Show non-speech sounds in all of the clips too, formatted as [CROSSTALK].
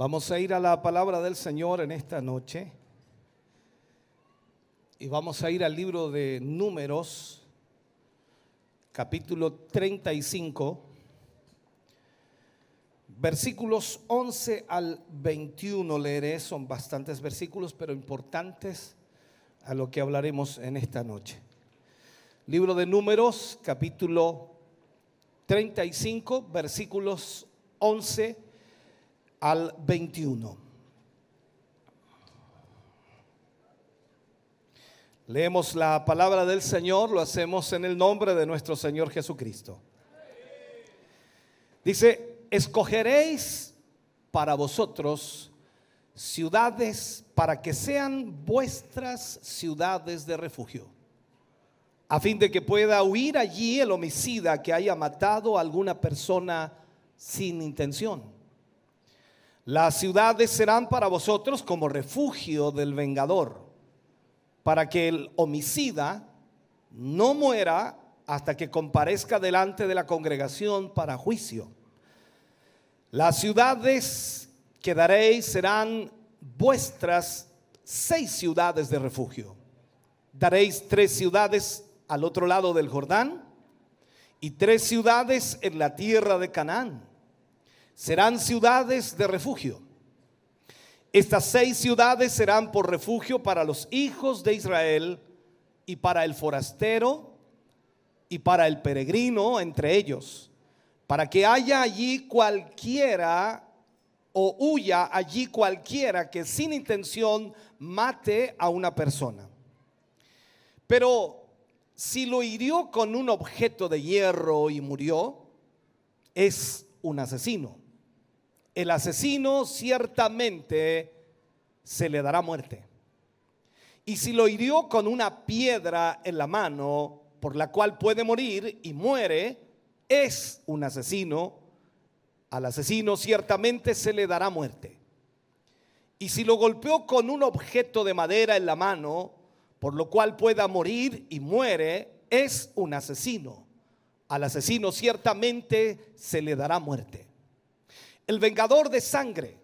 Vamos a ir a la palabra del Señor en esta noche y vamos a ir al libro de Números, capítulo 35, versículos 11 al 21 leeré, son bastantes versículos, pero importantes a lo que hablaremos en esta noche. Libro de Números, capítulo 35, versículos 11 al 21. Leemos la palabra del Señor, lo hacemos en el nombre de nuestro Señor Jesucristo. Dice, escogeréis para vosotros ciudades para que sean vuestras ciudades de refugio, a fin de que pueda huir allí el homicida que haya matado a alguna persona sin intención las ciudades serán para vosotros como refugio del vengador, para que el homicida no muera hasta que comparezca delante de la congregación para juicio. Las ciudades que daréis serán vuestras seis ciudades de refugio. Daréis tres ciudades al otro lado del Jordán y tres ciudades en la tierra de Canaán serán ciudades de refugio. Estas seis ciudades serán por refugio para los hijos de Israel y para el forastero y para el peregrino entre ellos, para que haya allí cualquiera o huya allí cualquiera que sin intención mate a una persona. Pero si lo hirió con un objeto de hierro y murió, es un asesino el asesino ciertamente se le dará muerte. Y si lo hirió con una piedra en la mano, por la cual puede morir y muere, es un asesino. Al asesino ciertamente se le dará muerte. Y si lo golpeó con un objeto de madera en la mano, por lo cual pueda morir y muere, es un asesino. Al asesino ciertamente se le dará muerte el vengador de sangre,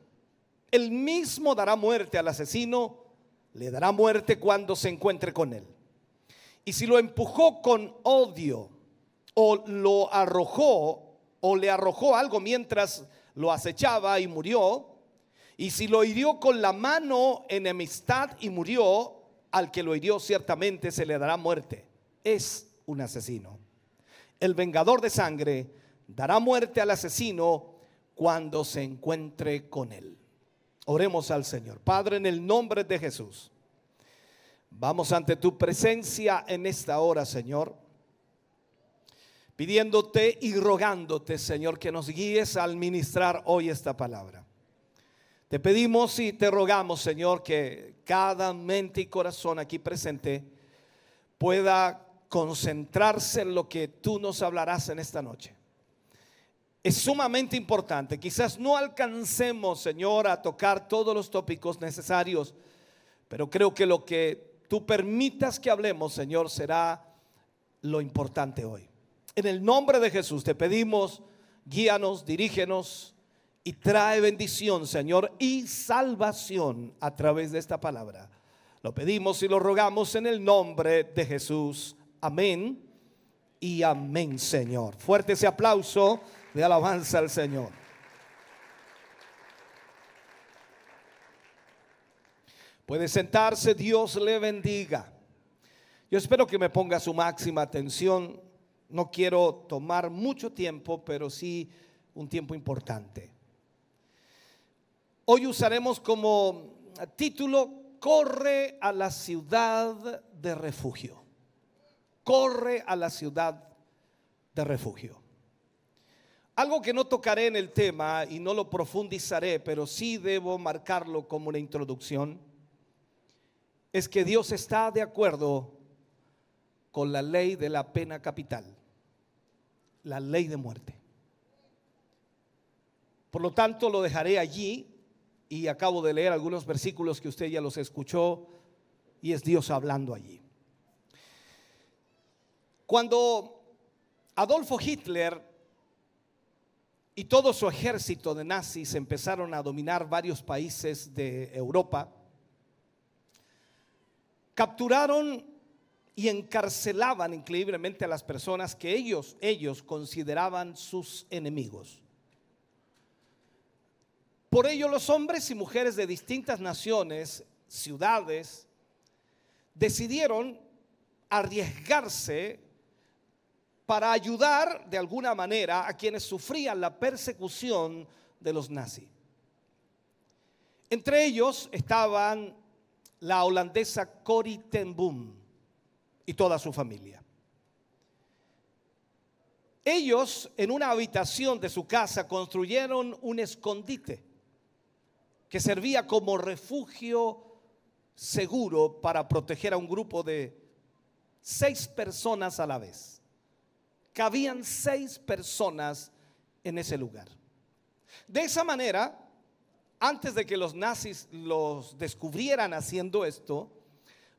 el mismo dará muerte al asesino, le dará muerte cuando se encuentre con él. Y si lo empujó con odio o lo arrojó o le arrojó algo mientras lo acechaba y murió, y si lo hirió con la mano enemistad y murió, al que lo hirió ciertamente se le dará muerte. Es un asesino. El vengador de sangre dará muerte al asesino cuando se encuentre con Él. Oremos al Señor. Padre, en el nombre de Jesús, vamos ante tu presencia en esta hora, Señor, pidiéndote y rogándote, Señor, que nos guíes al ministrar hoy esta palabra. Te pedimos y te rogamos, Señor, que cada mente y corazón aquí presente pueda concentrarse en lo que tú nos hablarás en esta noche es sumamente importante. Quizás no alcancemos, Señor, a tocar todos los tópicos necesarios, pero creo que lo que tú permitas que hablemos, Señor, será lo importante hoy. En el nombre de Jesús te pedimos, guíanos, dirígenos y trae bendición, Señor, y salvación a través de esta palabra. Lo pedimos y lo rogamos en el nombre de Jesús. Amén y amén, Señor. Fuerte ese aplauso de alabanza al Señor. Puede sentarse, Dios le bendiga. Yo espero que me ponga su máxima atención. No quiero tomar mucho tiempo, pero sí un tiempo importante. Hoy usaremos como título, corre a la ciudad de refugio. Corre a la ciudad de refugio. Algo que no tocaré en el tema y no lo profundizaré, pero sí debo marcarlo como una introducción, es que Dios está de acuerdo con la ley de la pena capital, la ley de muerte. Por lo tanto, lo dejaré allí y acabo de leer algunos versículos que usted ya los escuchó y es Dios hablando allí. Cuando Adolfo Hitler y todo su ejército de nazis empezaron a dominar varios países de Europa, capturaron y encarcelaban increíblemente a las personas que ellos, ellos consideraban sus enemigos. Por ello los hombres y mujeres de distintas naciones, ciudades, decidieron arriesgarse para ayudar de alguna manera a quienes sufrían la persecución de los nazis. Entre ellos estaban la holandesa Corrie ten Boom y toda su familia. Ellos en una habitación de su casa construyeron un escondite que servía como refugio seguro para proteger a un grupo de seis personas a la vez cabían seis personas en ese lugar. De esa manera, antes de que los nazis los descubrieran haciendo esto,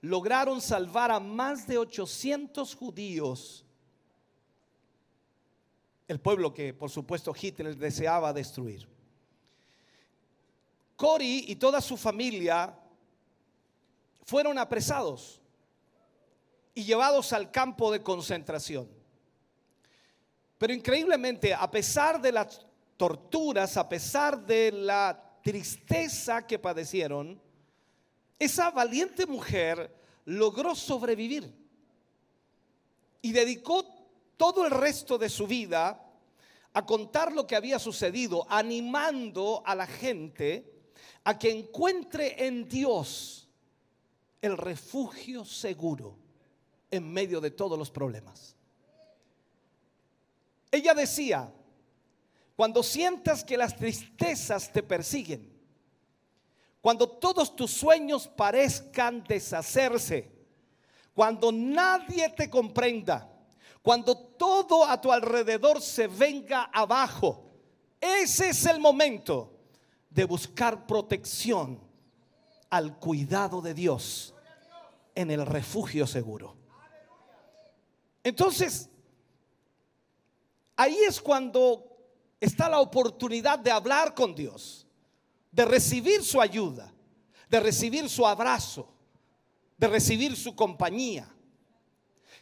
lograron salvar a más de 800 judíos, el pueblo que por supuesto Hitler deseaba destruir. Cory y toda su familia fueron apresados y llevados al campo de concentración. Pero increíblemente, a pesar de las torturas, a pesar de la tristeza que padecieron, esa valiente mujer logró sobrevivir y dedicó todo el resto de su vida a contar lo que había sucedido, animando a la gente a que encuentre en Dios el refugio seguro en medio de todos los problemas. Ella decía, cuando sientas que las tristezas te persiguen, cuando todos tus sueños parezcan deshacerse, cuando nadie te comprenda, cuando todo a tu alrededor se venga abajo, ese es el momento de buscar protección al cuidado de Dios en el refugio seguro. Entonces, Ahí es cuando está la oportunidad de hablar con Dios, de recibir su ayuda, de recibir su abrazo, de recibir su compañía.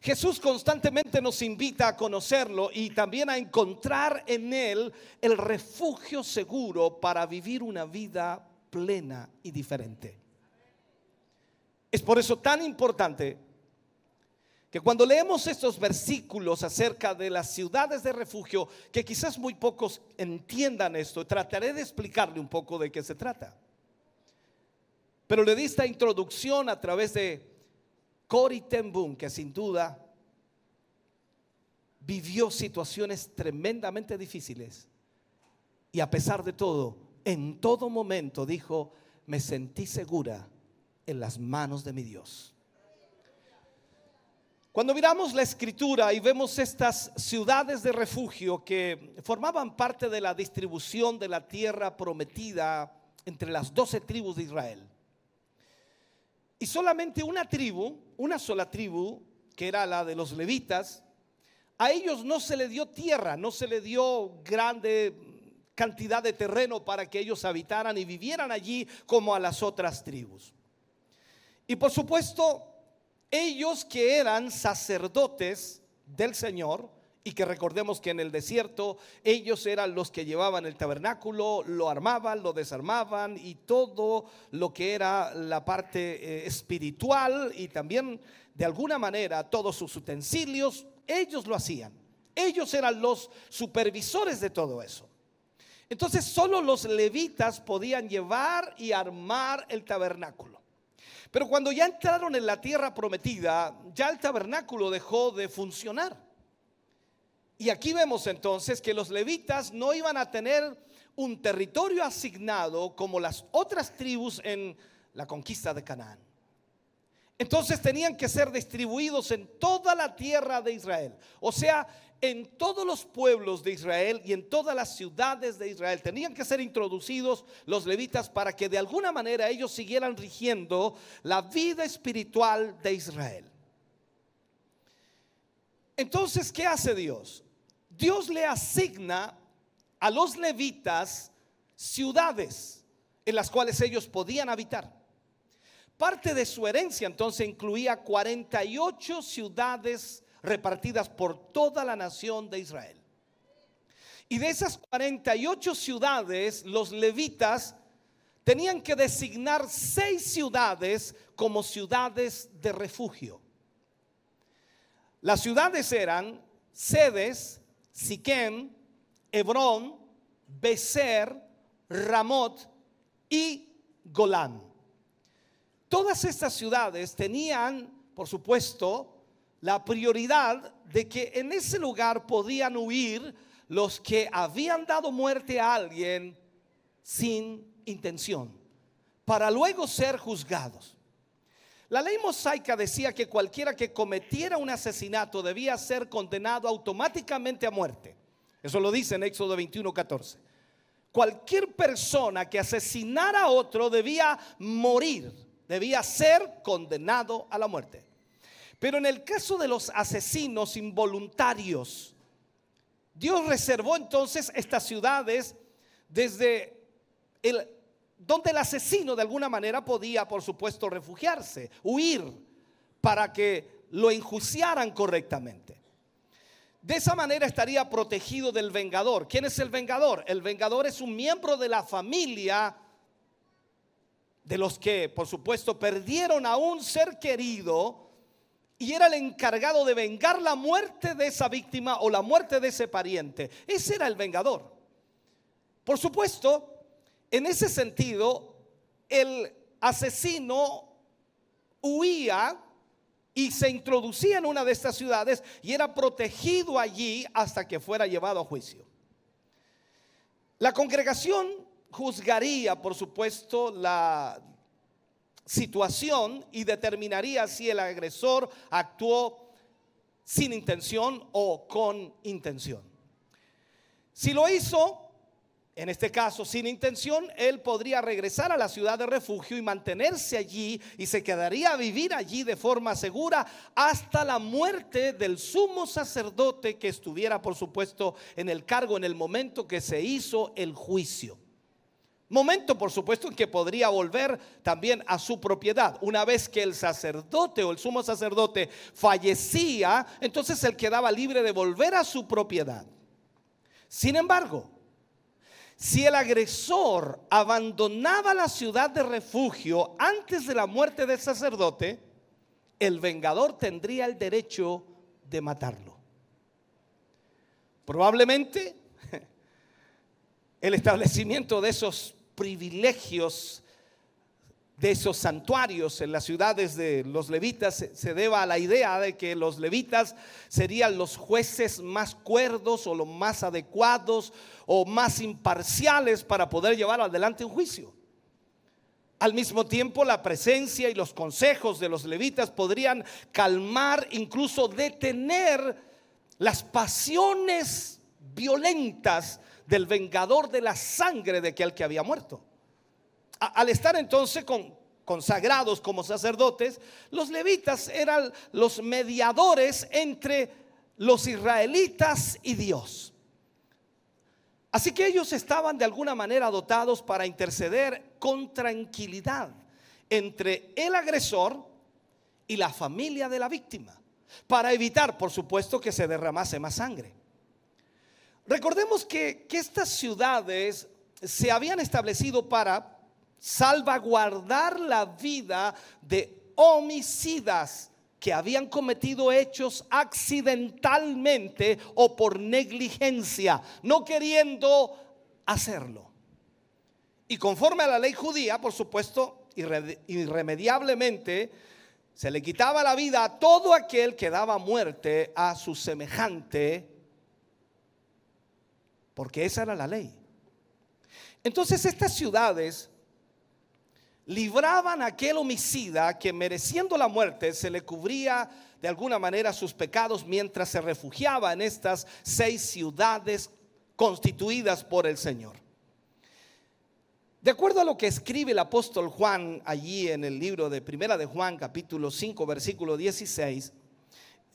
Jesús constantemente nos invita a conocerlo y también a encontrar en Él el refugio seguro para vivir una vida plena y diferente. Es por eso tan importante que cuando leemos estos versículos acerca de las ciudades de refugio, que quizás muy pocos entiendan esto, trataré de explicarle un poco de qué se trata. Pero le di esta introducción a través de Cory ten que sin duda vivió situaciones tremendamente difíciles. Y a pesar de todo, en todo momento dijo, me sentí segura en las manos de mi Dios. Cuando miramos la escritura y vemos estas ciudades de refugio que formaban parte de la distribución de la tierra prometida entre las doce tribus de Israel, y solamente una tribu, una sola tribu, que era la de los levitas, a ellos no se le dio tierra, no se le dio grande cantidad de terreno para que ellos habitaran y vivieran allí como a las otras tribus. Y por supuesto, ellos que eran sacerdotes del Señor, y que recordemos que en el desierto ellos eran los que llevaban el tabernáculo, lo armaban, lo desarmaban y todo lo que era la parte eh, espiritual y también de alguna manera todos sus utensilios, ellos lo hacían. Ellos eran los supervisores de todo eso. Entonces solo los levitas podían llevar y armar el tabernáculo. Pero cuando ya entraron en la tierra prometida, ya el tabernáculo dejó de funcionar. Y aquí vemos entonces que los levitas no iban a tener un territorio asignado como las otras tribus en la conquista de Canaán. Entonces tenían que ser distribuidos en toda la tierra de Israel. O sea, en todos los pueblos de Israel y en todas las ciudades de Israel. Tenían que ser introducidos los levitas para que de alguna manera ellos siguieran rigiendo la vida espiritual de Israel. Entonces, ¿qué hace Dios? Dios le asigna a los levitas ciudades en las cuales ellos podían habitar. Parte de su herencia entonces incluía 48 ciudades repartidas por toda la nación de Israel. Y de esas 48 ciudades, los levitas tenían que designar seis ciudades como ciudades de refugio. Las ciudades eran Sedes, Siquem, Hebrón, Becer, Ramot y Golán. Todas estas ciudades tenían, por supuesto, la prioridad de que en ese lugar podían huir los que habían dado muerte a alguien sin intención, para luego ser juzgados. La ley mosaica decía que cualquiera que cometiera un asesinato debía ser condenado automáticamente a muerte. Eso lo dice en Éxodo 21, 14. Cualquier persona que asesinara a otro debía morir, debía ser condenado a la muerte. Pero en el caso de los asesinos involuntarios, Dios reservó entonces estas ciudades desde donde el asesino de alguna manera podía, por supuesto, refugiarse, huir para que lo enjuiciaran correctamente. De esa manera estaría protegido del vengador. ¿Quién es el vengador? El vengador es un miembro de la familia de los que, por supuesto, perdieron a un ser querido y era el encargado de vengar la muerte de esa víctima o la muerte de ese pariente. Ese era el vengador. Por supuesto, en ese sentido, el asesino huía y se introducía en una de estas ciudades y era protegido allí hasta que fuera llevado a juicio. La congregación juzgaría, por supuesto, la situación y determinaría si el agresor actuó sin intención o con intención. Si lo hizo, en este caso sin intención, él podría regresar a la ciudad de refugio y mantenerse allí y se quedaría a vivir allí de forma segura hasta la muerte del sumo sacerdote que estuviera, por supuesto, en el cargo en el momento que se hizo el juicio. Momento, por supuesto, en que podría volver también a su propiedad. Una vez que el sacerdote o el sumo sacerdote fallecía, entonces él quedaba libre de volver a su propiedad. Sin embargo, si el agresor abandonaba la ciudad de refugio antes de la muerte del sacerdote, el vengador tendría el derecho de matarlo. Probablemente el establecimiento de esos privilegios de esos santuarios en las ciudades de los levitas se deba a la idea de que los levitas serían los jueces más cuerdos o los más adecuados o más imparciales para poder llevar adelante un juicio. Al mismo tiempo, la presencia y los consejos de los levitas podrían calmar, incluso detener las pasiones violentas del vengador de la sangre de aquel que había muerto al estar entonces consagrados como sacerdotes, los levitas eran los mediadores entre los israelitas y Dios. Así que ellos estaban de alguna manera dotados para interceder con tranquilidad entre el agresor y la familia de la víctima, para evitar, por supuesto, que se derramase más sangre. Recordemos que, estas ciudades se habían establecido para salvaguardar la vida de homicidas que habían cometido hechos accidentalmente o por negligencia, no queriendo hacerlo. Y conforme a la ley judía, por supuesto, irremediablemente, se le quitaba la vida a todo aquel que daba muerte a su semejante porque esa era la ley. Entonces estas ciudades libraban a aquel homicida que mereciendo la muerte se le cubría de alguna manera sus pecados mientras se refugiaba en estas seis ciudades constituidas por el Señor. De acuerdo a lo que escribe el apóstol Juan allí en el libro de Primera de Juan, capítulo 5, versículo 16,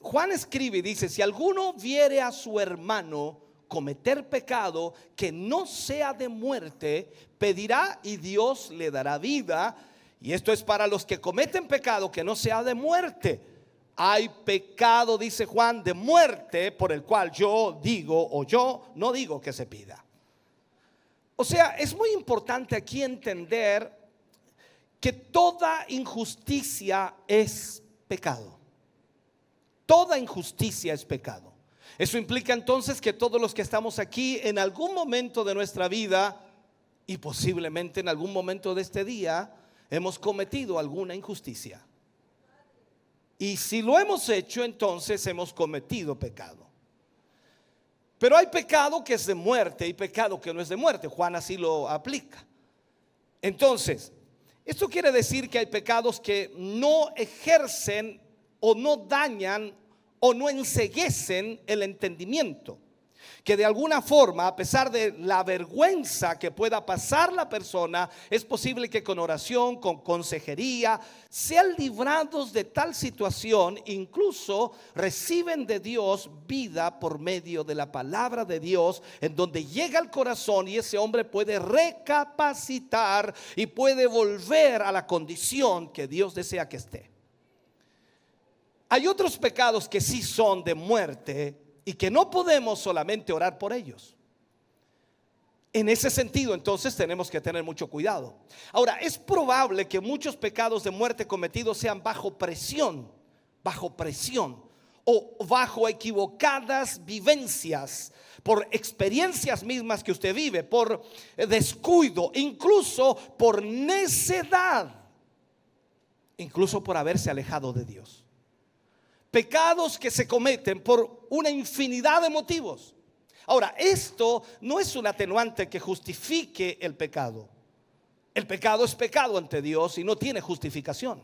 Juan escribe y dice, si alguno viere a su hermano cometer pecado que no sea de muerte, pedirá y Dios le dará vida. Y esto es para los que cometen pecado que no sea de muerte. Hay pecado, dice Juan, de muerte por el cual yo digo o yo no digo que se pida. O sea, es muy importante aquí entender que toda injusticia es pecado. Toda injusticia es pecado. Eso implica entonces que todos los que estamos aquí en algún momento de nuestra vida y posiblemente en algún momento de este día hemos cometido alguna injusticia. Y si lo hemos hecho, entonces hemos cometido pecado. Pero hay pecado que es de muerte y pecado que no es de muerte. Juan así lo aplica. Entonces, esto quiere decir que hay pecados que no ejercen o no dañan o no enseguecen el entendimiento que de alguna forma, a pesar de la vergüenza que pueda pasar la persona, es posible que con oración, con consejería, sean librados de tal situación, incluso reciben de Dios vida por medio de la palabra de Dios, en donde llega el corazón y ese hombre puede recapacitar y puede volver a la condición que Dios desea que esté. Hay otros pecados que sí son de muerte, y que no podemos solamente orar por ellos. En ese sentido, entonces tenemos que tener mucho cuidado. Ahora, es probable que muchos pecados de muerte cometidos sean bajo presión, bajo presión o bajo equivocadas vivencias, por experiencias mismas que usted vive, por descuido, incluso por necedad, incluso por haberse alejado de Dios. Pecados que se cometen por una infinidad de motivos. Ahora, esto no es un atenuante que justifique el pecado. El pecado es pecado ante Dios y no tiene justificación.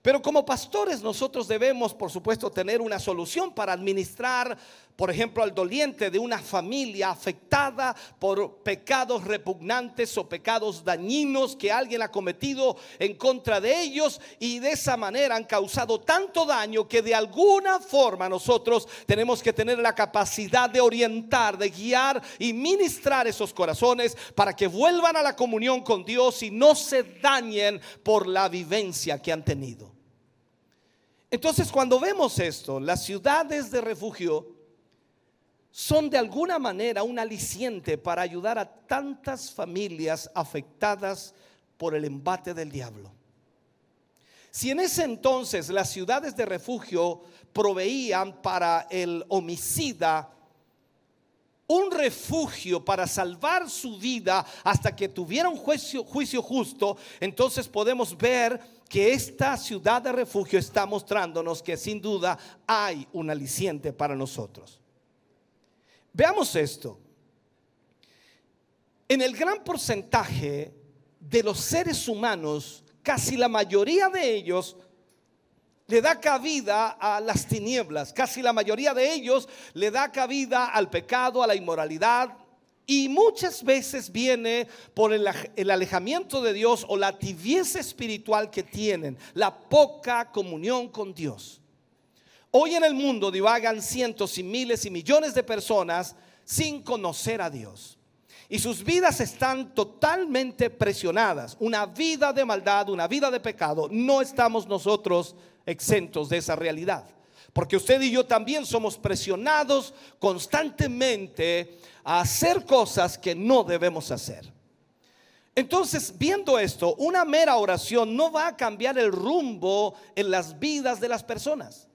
Pero como pastores nosotros debemos, por supuesto, tener una solución para administrar, por ejemplo, al doliente de una familia afectada por pecados repugnantes o pecados dañinos que alguien ha cometido en contra de ellos y de esa manera han causado tanto daño que de alguna forma nosotros tenemos que tener la capacidad de orientar, de guiar y ministrar esos corazones para que vuelvan a la comunión con Dios y no se dañen por la vivencia que han tenido. Entonces cuando vemos esto, las ciudades de refugio son de alguna manera un aliciente para ayudar a tantas familias afectadas por el embate del diablo. Si en ese entonces las ciudades de refugio proveían para el homicida un refugio para salvar su vida hasta que tuviera un juicio, juicio justo, entonces podemos ver que esta ciudad de refugio está mostrándonos que sin duda hay un aliciente para nosotros. Veamos esto. En el gran porcentaje de los seres humanos, casi la mayoría de ellos le da cabida a las tinieblas, casi la mayoría de ellos le da cabida al pecado, a la inmoralidad, y muchas veces viene por el, alejamiento de Dios o la tibieza espiritual que tienen, la poca comunión con Dios. Hoy en el mundo divagan cientos y miles y millones de personas sin conocer a Dios. Y sus vidas están totalmente presionadas. Una vida de maldad, una vida de pecado. No estamos nosotros exentos de esa realidad. Porque usted y yo también somos presionados constantemente a hacer cosas que no debemos hacer. Entonces, viendo esto, una mera oración no va a cambiar el rumbo en las vidas de las personas.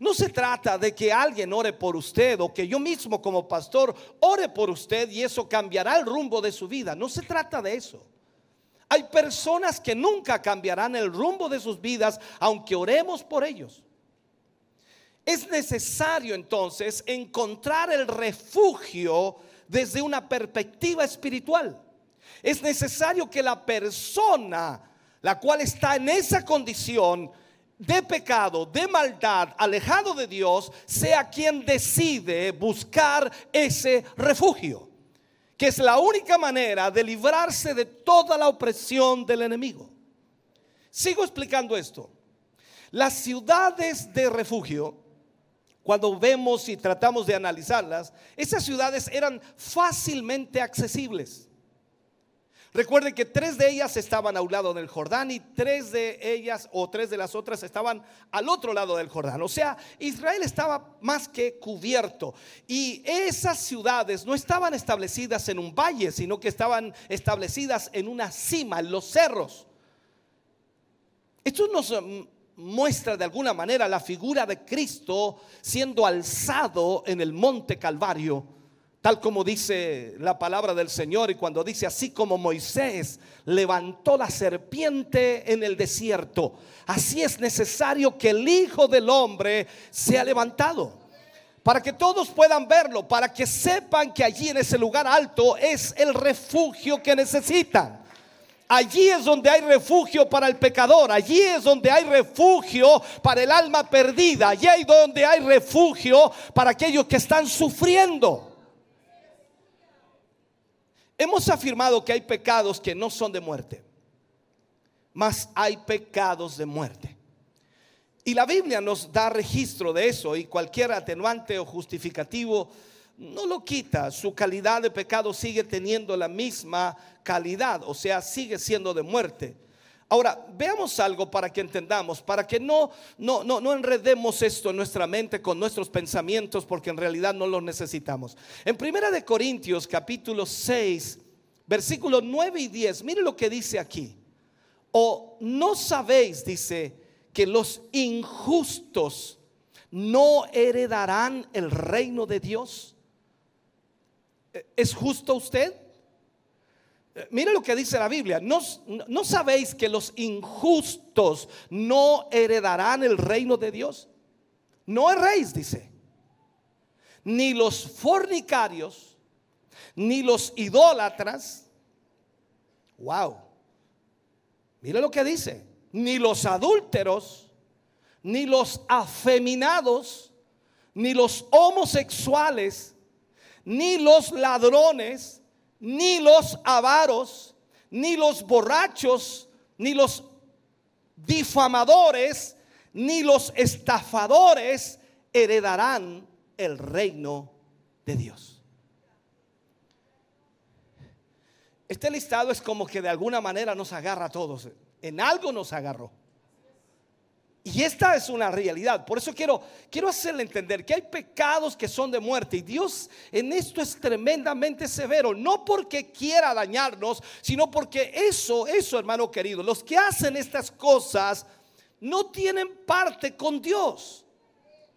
No se trata de que alguien ore por usted o que yo mismo como pastor ore por usted y eso cambiará el rumbo de su vida. No se trata de eso. Hay personas que nunca cambiarán el rumbo de sus vidas aunque oremos por ellos. Es necesario entonces encontrar el refugio desde una perspectiva espiritual. Es necesario que la persona, la cual está en esa condición de pecado, de maldad, alejado de Dios, sea quien decide buscar ese refugio, que es la única manera de librarse de toda la opresión del enemigo. Sigo explicando esto. Las ciudades de refugio cuando vemos y tratamos de analizarlas, esas ciudades eran fácilmente accesibles. Recuerden que tres de ellas estaban a un lado del Jordán y tres de ellas o tres de las otras estaban al otro lado del Jordán. O sea, Israel estaba más que cubierto. Y esas ciudades no estaban establecidas en un valle, sino que estaban establecidas en una cima, en los cerros. Esto nos muestra de alguna manera la figura de Cristo siendo alzado en el monte Calvario, tal como dice la palabra del Señor y cuando dice así como Moisés levantó la serpiente en el desierto, así es necesario que el Hijo del Hombre sea levantado. Para que todos puedan verlo, para que sepan que allí en ese lugar alto es el refugio que necesitan. Allí es donde hay refugio para el pecador, allí es donde hay refugio para el alma perdida, allí es donde hay refugio para aquellos que están sufriendo. Hemos afirmado que hay pecados que no son de muerte, mas hay pecados de muerte. Y la Biblia nos da registro de eso y cualquier atenuante o justificativo no lo quita, su calidad de pecado sigue teniendo la misma calidad, o sea, sigue siendo de muerte. Ahora, veamos algo para que entendamos, para que no, no, no, no enredemos esto en nuestra mente con nuestros pensamientos, porque en realidad no lo necesitamos. En Primera de Corintios, capítulo 6, versículos 9 y 10, mire lo que dice aquí. O no sabéis, dice, que los injustos no heredarán el reino de Dios. ¿Es justo usted? Mire lo que dice la Biblia. ¿No, ¿No, sabéis que los injustos no heredarán el reino de Dios? No erréis, dice. Ni los fornicarios, ni los idólatras. Wow. Mire lo que dice. Ni los adúlteros, ni los afeminados, ni los homosexuales ni los ladrones, ni los avaros, ni los borrachos, ni los difamadores, ni los estafadores heredarán el reino de Dios. Este listado es como que de alguna manera nos agarra a todos. En algo nos agarró. Y esta es una realidad. Por eso quiero, quiero hacerle entender que hay pecados que son de muerte. Y Dios en esto es tremendamente severo. No porque quiera dañarnos, sino porque eso, eso hermano querido, los que hacen estas cosas no tienen parte con Dios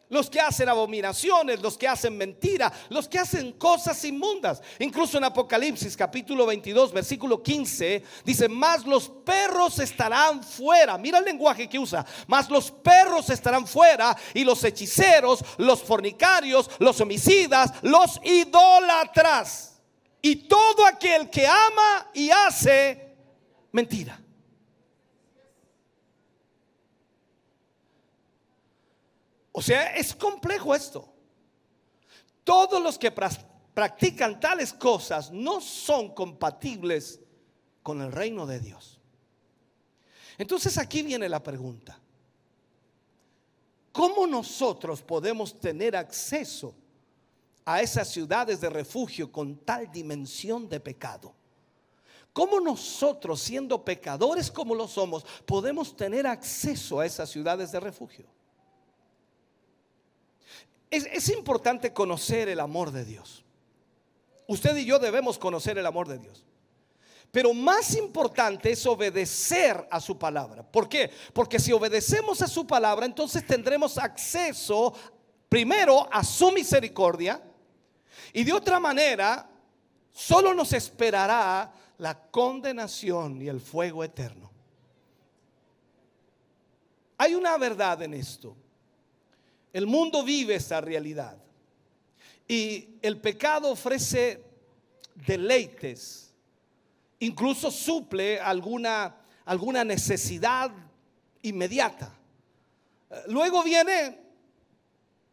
los que hacen abominaciones, los que hacen mentira, los que hacen cosas inmundas. Incluso en Apocalipsis capítulo 22, versículo 15, dice, más los perros estarán fuera. Mira el lenguaje que usa. Más los perros estarán fuera y los hechiceros, los fornicarios, los homicidas, los idólatras. Y todo aquel que ama y hace mentira. O sea, es complejo esto. Todos los que practican tales cosas no son compatibles con el reino de Dios. Entonces aquí viene la pregunta. ¿Cómo nosotros podemos tener acceso a esas ciudades de refugio con tal dimensión de pecado? ¿Cómo nosotros, siendo pecadores como lo somos, podemos tener acceso a esas ciudades de refugio? Es, importante conocer el amor de Dios. Usted y yo debemos conocer el amor de Dios. Pero más importante es obedecer a su palabra. ¿Por qué? Porque si obedecemos a su palabra, entonces tendremos acceso primero a su misericordia y de otra manera solo nos esperará la condenación y el fuego eterno. Hay una verdad en esto. El mundo vive esta realidad. Y el pecado ofrece deleites, incluso suple alguna, alguna necesidad inmediata. Luego viene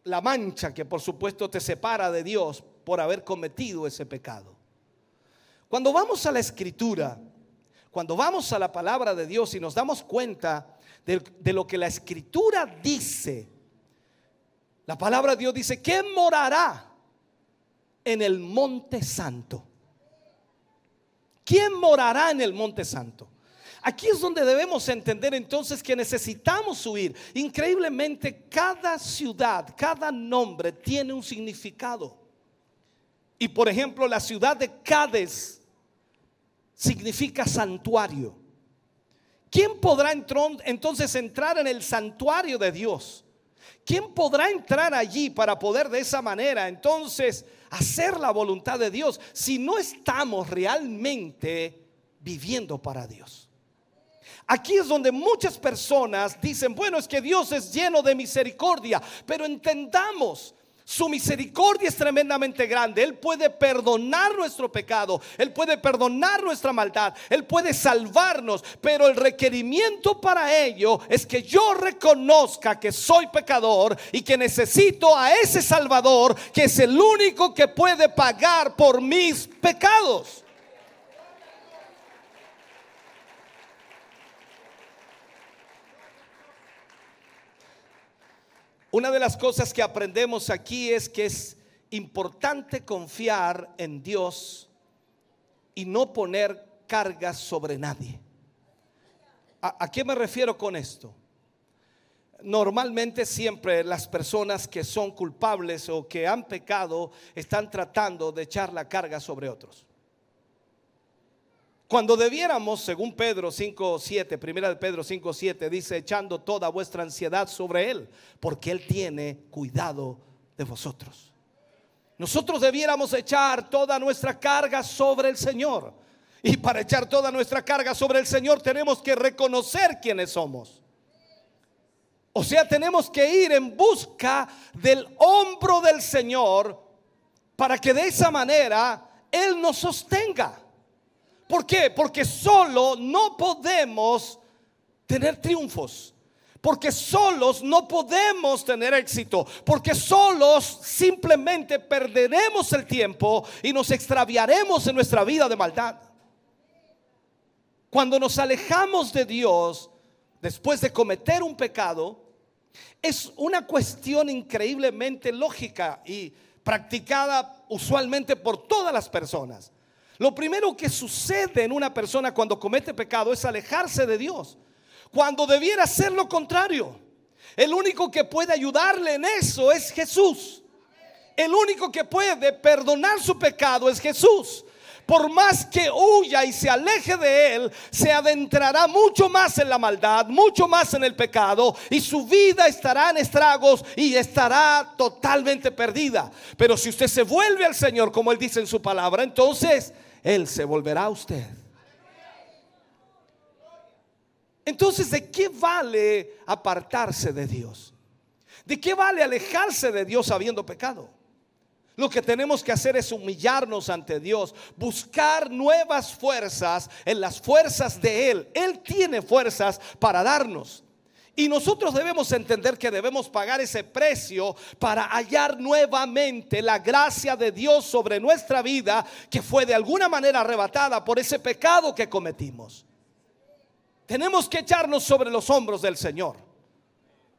la mancha que por supuesto te separa de Dios por haber cometido ese pecado. Cuando vamos a la escritura, cuando vamos a la palabra de Dios y nos damos cuenta de, de lo que la escritura dice, la palabra de Dios dice, ¿quién morará en el monte santo? ¿Quién morará en el monte santo? Aquí es donde debemos entender entonces que necesitamos huir. Increíblemente, cada ciudad, cada nombre tiene un significado. Y por ejemplo, la ciudad de Cádiz significa santuario. ¿Quién podrá entonces entrar en el santuario de Dios? ¿Quién podrá entrar allí para poder de esa manera entonces hacer la voluntad de Dios si no estamos realmente viviendo para Dios? Aquí es donde muchas personas dicen, bueno, es que Dios es lleno de misericordia, pero entendamos, su misericordia es tremendamente grande. Él puede perdonar nuestro pecado, Él puede perdonar nuestra maldad, Él puede salvarnos, pero el requerimiento para ello es que yo reconozca que soy pecador y que necesito a ese Salvador que es el único que puede pagar por mis pecados. Una de las cosas que aprendemos aquí es que es importante confiar en Dios y no poner cargas sobre nadie. ¿A, qué me refiero con esto? Normalmente siempre las personas que son culpables o que han pecado están tratando de echar la carga sobre otros. Cuando debiéramos, según Pedro 5.7, primera de Pedro 5.7, dice, echando toda vuestra ansiedad sobre Él, porque Él tiene cuidado de vosotros. Nosotros debiéramos echar toda nuestra carga sobre el Señor. Y para echar toda nuestra carga sobre el Señor tenemos que reconocer quiénes somos. O sea, tenemos que ir en busca del hombro del Señor para que de esa manera Él nos sostenga. ¿Por qué? Porque solo no podemos tener triunfos. Porque solos no podemos tener éxito. Porque solos simplemente perderemos el tiempo y nos extraviaremos en nuestra vida de maldad. Cuando nos alejamos de Dios después de cometer un pecado, es una cuestión increíblemente lógica y practicada usualmente por todas las personas. Lo primero que sucede en una persona cuando comete pecado es alejarse de Dios, cuando debiera ser lo contrario. El único que puede ayudarle en eso es Jesús. El único que puede perdonar su pecado es Jesús. Por más que huya y se aleje de él, se adentrará mucho más en la maldad, mucho más en el pecado y su vida estará en estragos y estará totalmente perdida. Pero si usted se vuelve al Señor, como él dice en su palabra, entonces él se volverá a usted. Entonces, ¿de qué vale apartarse de Dios? ¿De qué vale alejarse de Dios habiendo pecado? Lo que tenemos que hacer es humillarnos ante Dios, buscar nuevas fuerzas en las fuerzas de Él. Él tiene fuerzas para darnos. Y nosotros debemos entender que debemos pagar ese precio para hallar nuevamente la gracia de Dios sobre nuestra vida que fue de alguna manera arrebatada por ese pecado que cometimos. Tenemos que echarnos sobre los hombros del Señor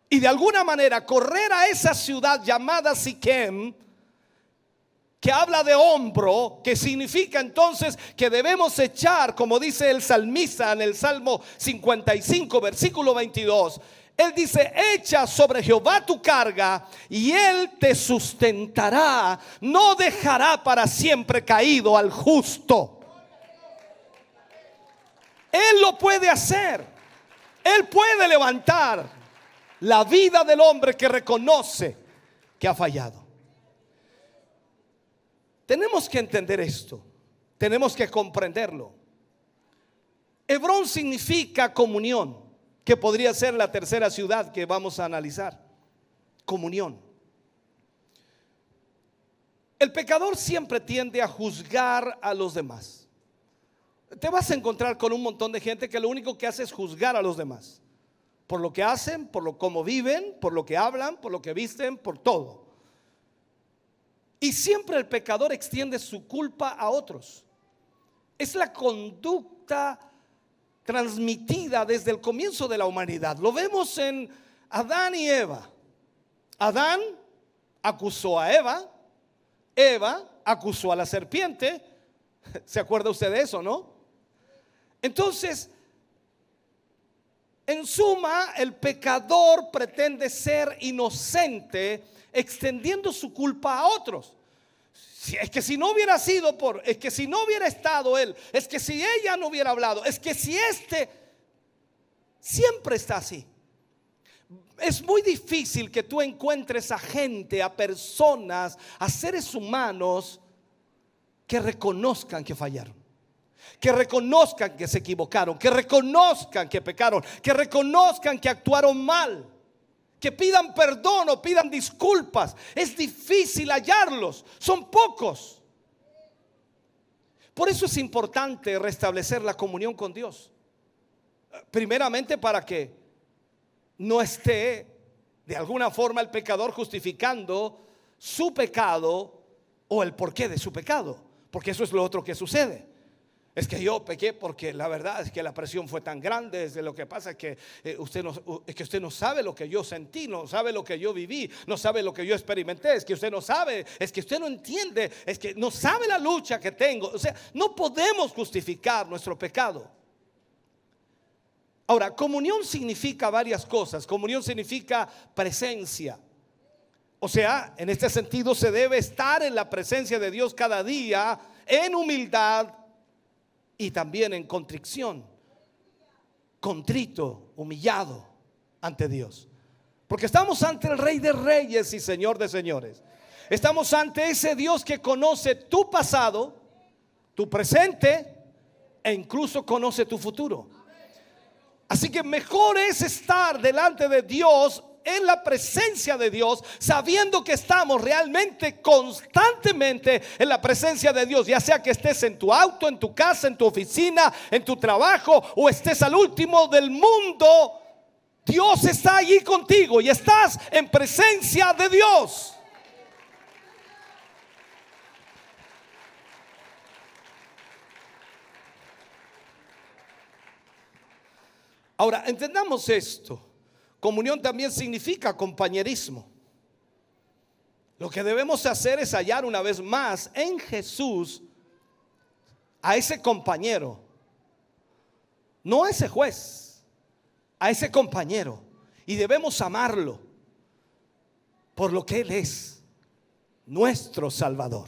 y de alguna manera correr a esa ciudad llamada Siquem que habla de hombro, que significa entonces que debemos echar, como dice el salmista en el Salmo 55, versículo 22. Él dice, echa sobre Jehová tu carga y él te sustentará, no dejará para siempre caído al justo. Él lo puede hacer. Él puede levantar la vida del hombre que reconoce que ha fallado. Tenemos que entender esto, tenemos que comprenderlo. Hebrón significa comunión, que podría ser la tercera ciudad que vamos a analizar. Comunión. El pecador siempre tiende a juzgar a los demás. Te vas a encontrar con un montón de gente que lo único que hace es juzgar a los demás. Por lo que hacen, por lo cómo viven, por lo que hablan, por lo que visten, por todo. Y siempre el pecador extiende su culpa a otros. Es la conducta transmitida desde el comienzo de la humanidad. Lo vemos en Adán y Eva. Adán acusó a Eva, Eva acusó a la serpiente. [LAUGHS] ¿Se acuerda usted de eso, no? Entonces, en suma, el pecador pretende ser inocente extendiendo su culpa a otros. Es que si no hubiera sido por, es que si no hubiera estado él, es que si ella no hubiera hablado, es que si este siempre está así. Es muy difícil que tú encuentres a gente, a personas, a seres humanos que reconozcan que fallaron, que reconozcan que se equivocaron, que reconozcan que pecaron, que reconozcan que actuaron mal, que pidan perdón o pidan disculpas. Es difícil hallarlos, son pocos. Por eso es importante restablecer la comunión con Dios. Primeramente para que no esté de alguna forma el pecador justificando su pecado o el porqué de su pecado, porque eso es lo otro que sucede. Es que yo pequé porque la verdad es que la presión fue tan grande. Desde lo que pasa es que, eh, usted no, es que usted no sabe lo que yo sentí, no sabe lo que yo viví, no sabe lo que yo experimenté. Es que usted no sabe, es que usted no entiende, es que no sabe la lucha que tengo. O sea, no podemos justificar nuestro pecado. Ahora, comunión significa varias cosas. Comunión significa presencia. O sea, en este sentido se debe estar en la presencia de Dios cada día en humildad y también en contrición. Contrito, humillado ante Dios. Porque estamos ante el Rey de Reyes y Señor de Señores. Estamos ante ese Dios que conoce tu pasado, tu presente e incluso conoce tu futuro. Así que mejor es estar delante de Dios, en la presencia de Dios, sabiendo que estamos realmente constantemente en la presencia de Dios, ya sea que estés en tu auto, en tu casa, en tu oficina, en tu trabajo o estés al último del mundo. Dios está allí contigo y estás en presencia de Dios. Ahora, entendamos esto. Comunión también significa compañerismo. Lo que debemos hacer es hallar una vez más en Jesús a ese compañero, no a ese juez, a ese compañero. Y debemos amarlo por lo que Él es, nuestro Salvador.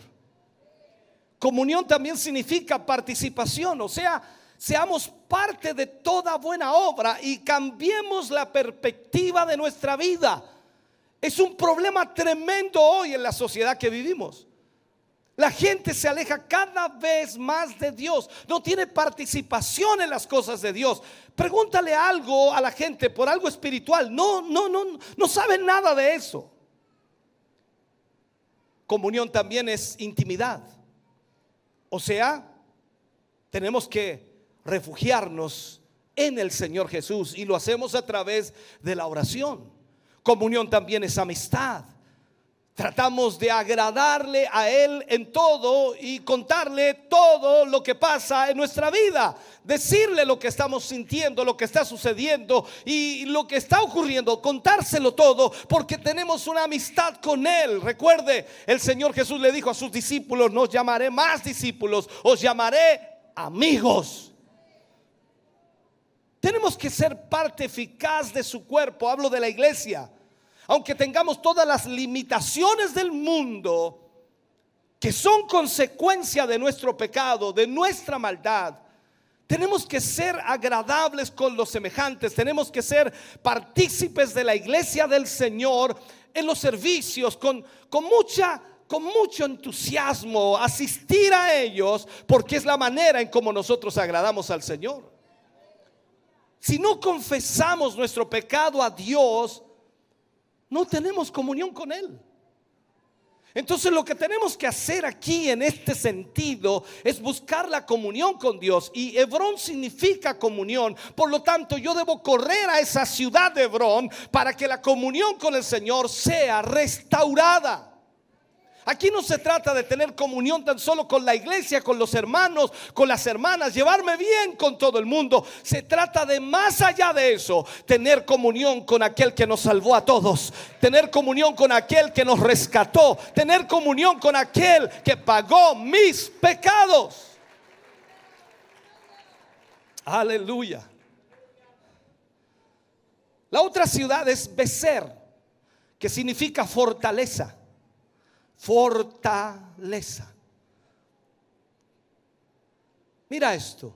Comunión también significa participación, o sea, seamos parte de toda buena obra y cambiemos la perspectiva de nuestra vida. Es un problema tremendo hoy en la sociedad que vivimos. La gente se aleja cada vez más de Dios, no tiene participación en las cosas de Dios. Pregúntale algo a la gente por algo espiritual. No, no, no, no saben nada de eso. Comunión también es intimidad. O sea, tenemos que refugiarnos en el Señor Jesús y lo hacemos a través de la oración. Comunión también es amistad. Tratamos de agradarle a Él en todo y contarle todo lo que pasa en nuestra vida. Decirle lo que estamos sintiendo, lo que está sucediendo y lo que está ocurriendo. Contárselo todo porque tenemos una amistad con Él. Recuerde, el Señor Jesús le dijo a sus discípulos, no llamaré más discípulos, os llamaré amigos. Tenemos que ser parte eficaz de su cuerpo. Hablo de la iglesia. Aunque tengamos todas las limitaciones del mundo que son consecuencia de nuestro pecado, de nuestra maldad, tenemos que ser agradables con los semejantes, tenemos que ser partícipes de la iglesia del Señor en los servicios, con, con, mucha, con mucho entusiasmo, asistir a ellos, porque es la manera en como nosotros agradamos al Señor. Si no confesamos nuestro pecado a Dios, no tenemos comunión con Él. Entonces lo que tenemos que hacer aquí en este sentido es buscar la comunión con Dios. Y Hebrón significa comunión. Por lo tanto, yo debo correr a esa ciudad de Hebrón para que la comunión con el Señor sea restaurada. Aquí no se trata de tener comunión tan solo con la iglesia, con los hermanos, con las hermanas, llevarme bien con todo el mundo. Se trata de más allá de eso, tener comunión con aquel que nos salvó a todos, tener comunión con aquel que nos rescató, tener comunión con aquel que pagó mis pecados. Aleluya. La otra ciudad es Becer, que significa fortaleza fortaleza. Mira esto.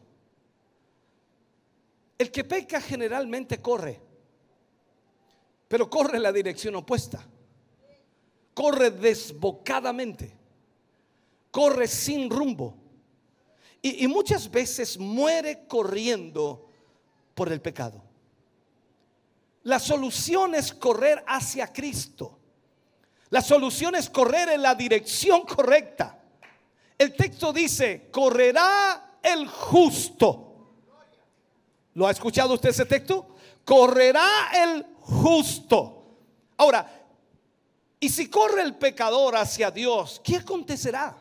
El que peca generalmente corre, pero corre en la dirección opuesta. Corre desbocadamente. Corre sin rumbo. Y, y muchas veces muere corriendo por el pecado. La solución es correr hacia Cristo. La solución es correr en la dirección correcta. El texto dice, correrá el justo. ¿Lo ha escuchado usted ese texto? Correrá el justo. Ahora, ¿y si corre el pecador hacia Dios, qué acontecerá?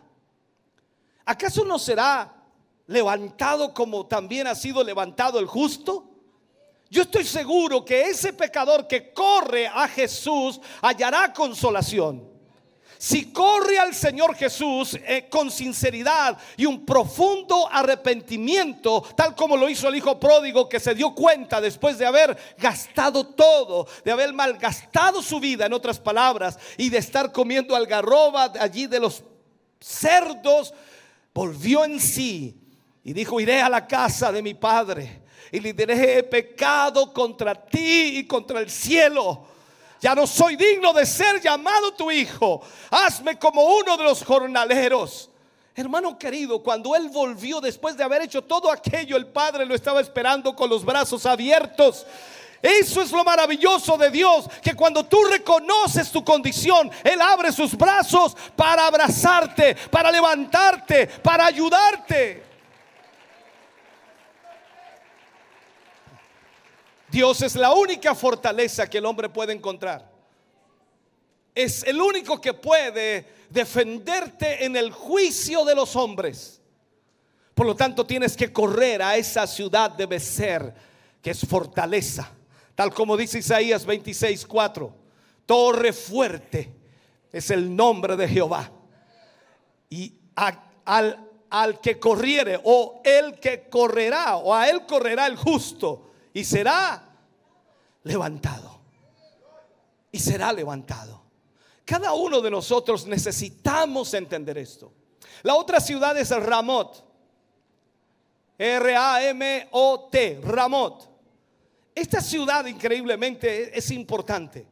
¿Acaso no será levantado como también ha sido levantado el justo? Yo estoy seguro que ese pecador que corre a Jesús hallará consolación. Si corre al Señor Jesús eh, con sinceridad y un profundo arrepentimiento, tal como lo hizo el hijo pródigo que se dio cuenta después de haber gastado todo, de haber malgastado su vida, en otras palabras, y de estar comiendo algarroba allí de los cerdos, volvió en sí y dijo, iré a la casa de mi padre y le diré, he pecado contra ti y contra el cielo. Ya no soy digno de ser llamado tu hijo. Hazme como uno de los jornaleros. Hermano querido, cuando él volvió después de haber hecho todo aquello, el Padre lo estaba esperando con los brazos abiertos. Eso es lo maravilloso de Dios, que cuando tú reconoces tu condición, Él abre sus brazos para abrazarte, para levantarte, para ayudarte. Dios es la única fortaleza que el hombre puede encontrar. Es el único que puede defenderte en el juicio de los hombres. Por lo tanto, tienes que correr a esa ciudad debe ser que es fortaleza. Tal como dice Isaías 26, 4. Torre fuerte es el nombre de Jehová. Y al, al que corriere, o el que correrá, o a él correrá el justo y será levantado. Y será levantado. Cada uno de nosotros necesitamos entender esto. La otra ciudad es Ramot. R-A-M-O-T, Ramot. Esta ciudad increíblemente es importante.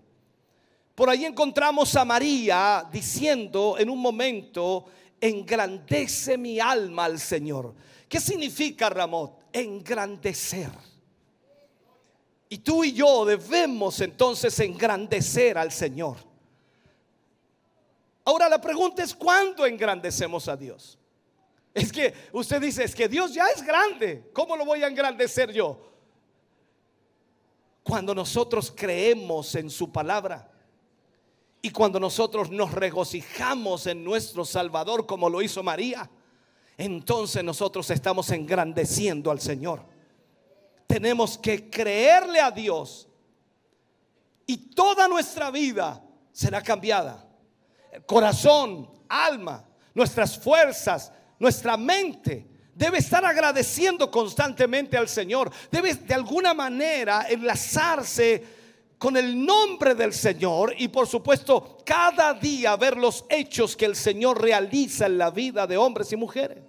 Por ahí encontramos a María diciendo en un momento, engrandece mi alma al Señor. ¿Qué significa Ramot? Engrandecer. Y tú y yo debemos entonces engrandecer al Señor. Ahora la pregunta es, ¿cuándo engrandecemos a Dios? Es que usted dice, es que Dios ya es grande. ¿Cómo lo voy a engrandecer yo? Cuando nosotros creemos en su palabra y cuando nosotros nos regocijamos en nuestro Salvador como lo hizo María, entonces nosotros estamos engrandeciendo al Señor tenemos que creerle a Dios y toda nuestra vida será cambiada. El corazón, alma, nuestras fuerzas, nuestra mente debe estar agradeciendo constantemente al Señor. Debe de alguna manera enlazarse con el nombre del Señor y por supuesto cada día ver los hechos que el Señor realiza en la vida de hombres y mujeres.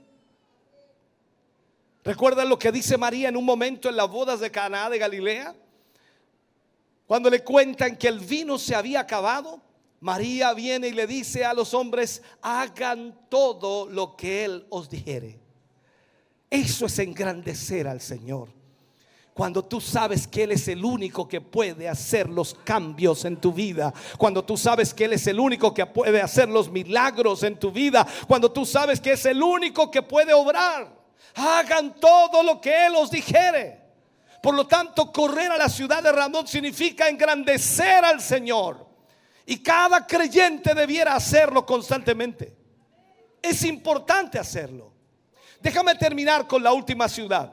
¿Recuerdan lo que dice María en un momento en las bodas de Caná de Galilea? Cuando le cuentan que el vino se había acabado, María viene y le dice a los hombres, hagan todo lo que Él os dijere. Eso es engrandecer al Señor. Cuando tú sabes que Él es el único que puede hacer los cambios en tu vida. Cuando tú sabes que Él es el único que puede hacer los milagros en tu vida. Cuando tú sabes que es el único que puede obrar. Hagan todo lo que Él os dijere. Por lo tanto, correr a la ciudad de Ramón significa engrandecer al Señor. Y cada creyente debiera hacerlo constantemente. Es importante hacerlo. Déjame terminar con la última ciudad.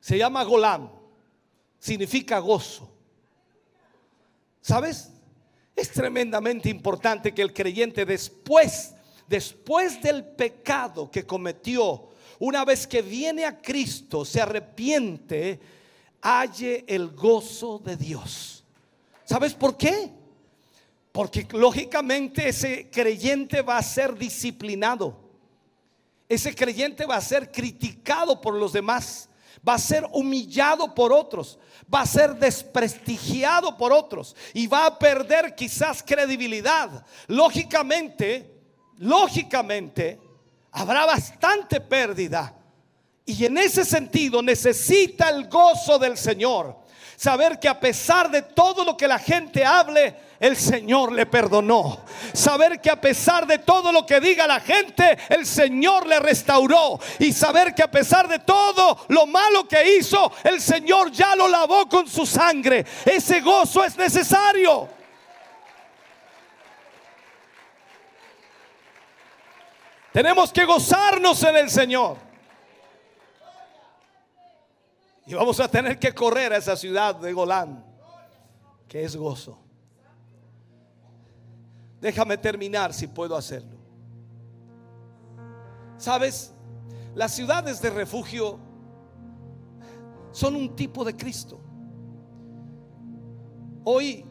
Se llama Golán. Significa gozo. ¿Sabes? Es tremendamente importante que el creyente después, después del pecado que cometió, una vez que viene a Cristo, se arrepiente, halle el gozo de Dios. ¿Sabes por qué? Porque lógicamente ese creyente va a ser disciplinado. Ese creyente va a ser criticado por los demás va a ser humillado por otros, va a ser desprestigiado por otros y va a perder quizás credibilidad. Lógicamente, lógicamente, habrá bastante pérdida. Y en ese sentido necesita el gozo del Señor. Saber que a pesar de todo lo que la gente hable, el Señor le perdonó. Saber que a pesar de todo lo que diga la gente, el Señor le restauró. Y saber que a pesar de todo lo malo que hizo, el Señor ya lo lavó con su sangre. Ese gozo es necesario. Tenemos que gozarnos en el Señor. Y vamos a tener que correr a esa ciudad de Golán, que es gozo. Déjame terminar si puedo hacerlo. ¿Sabes? Las ciudades de refugio son un tipo de Cristo. Hoy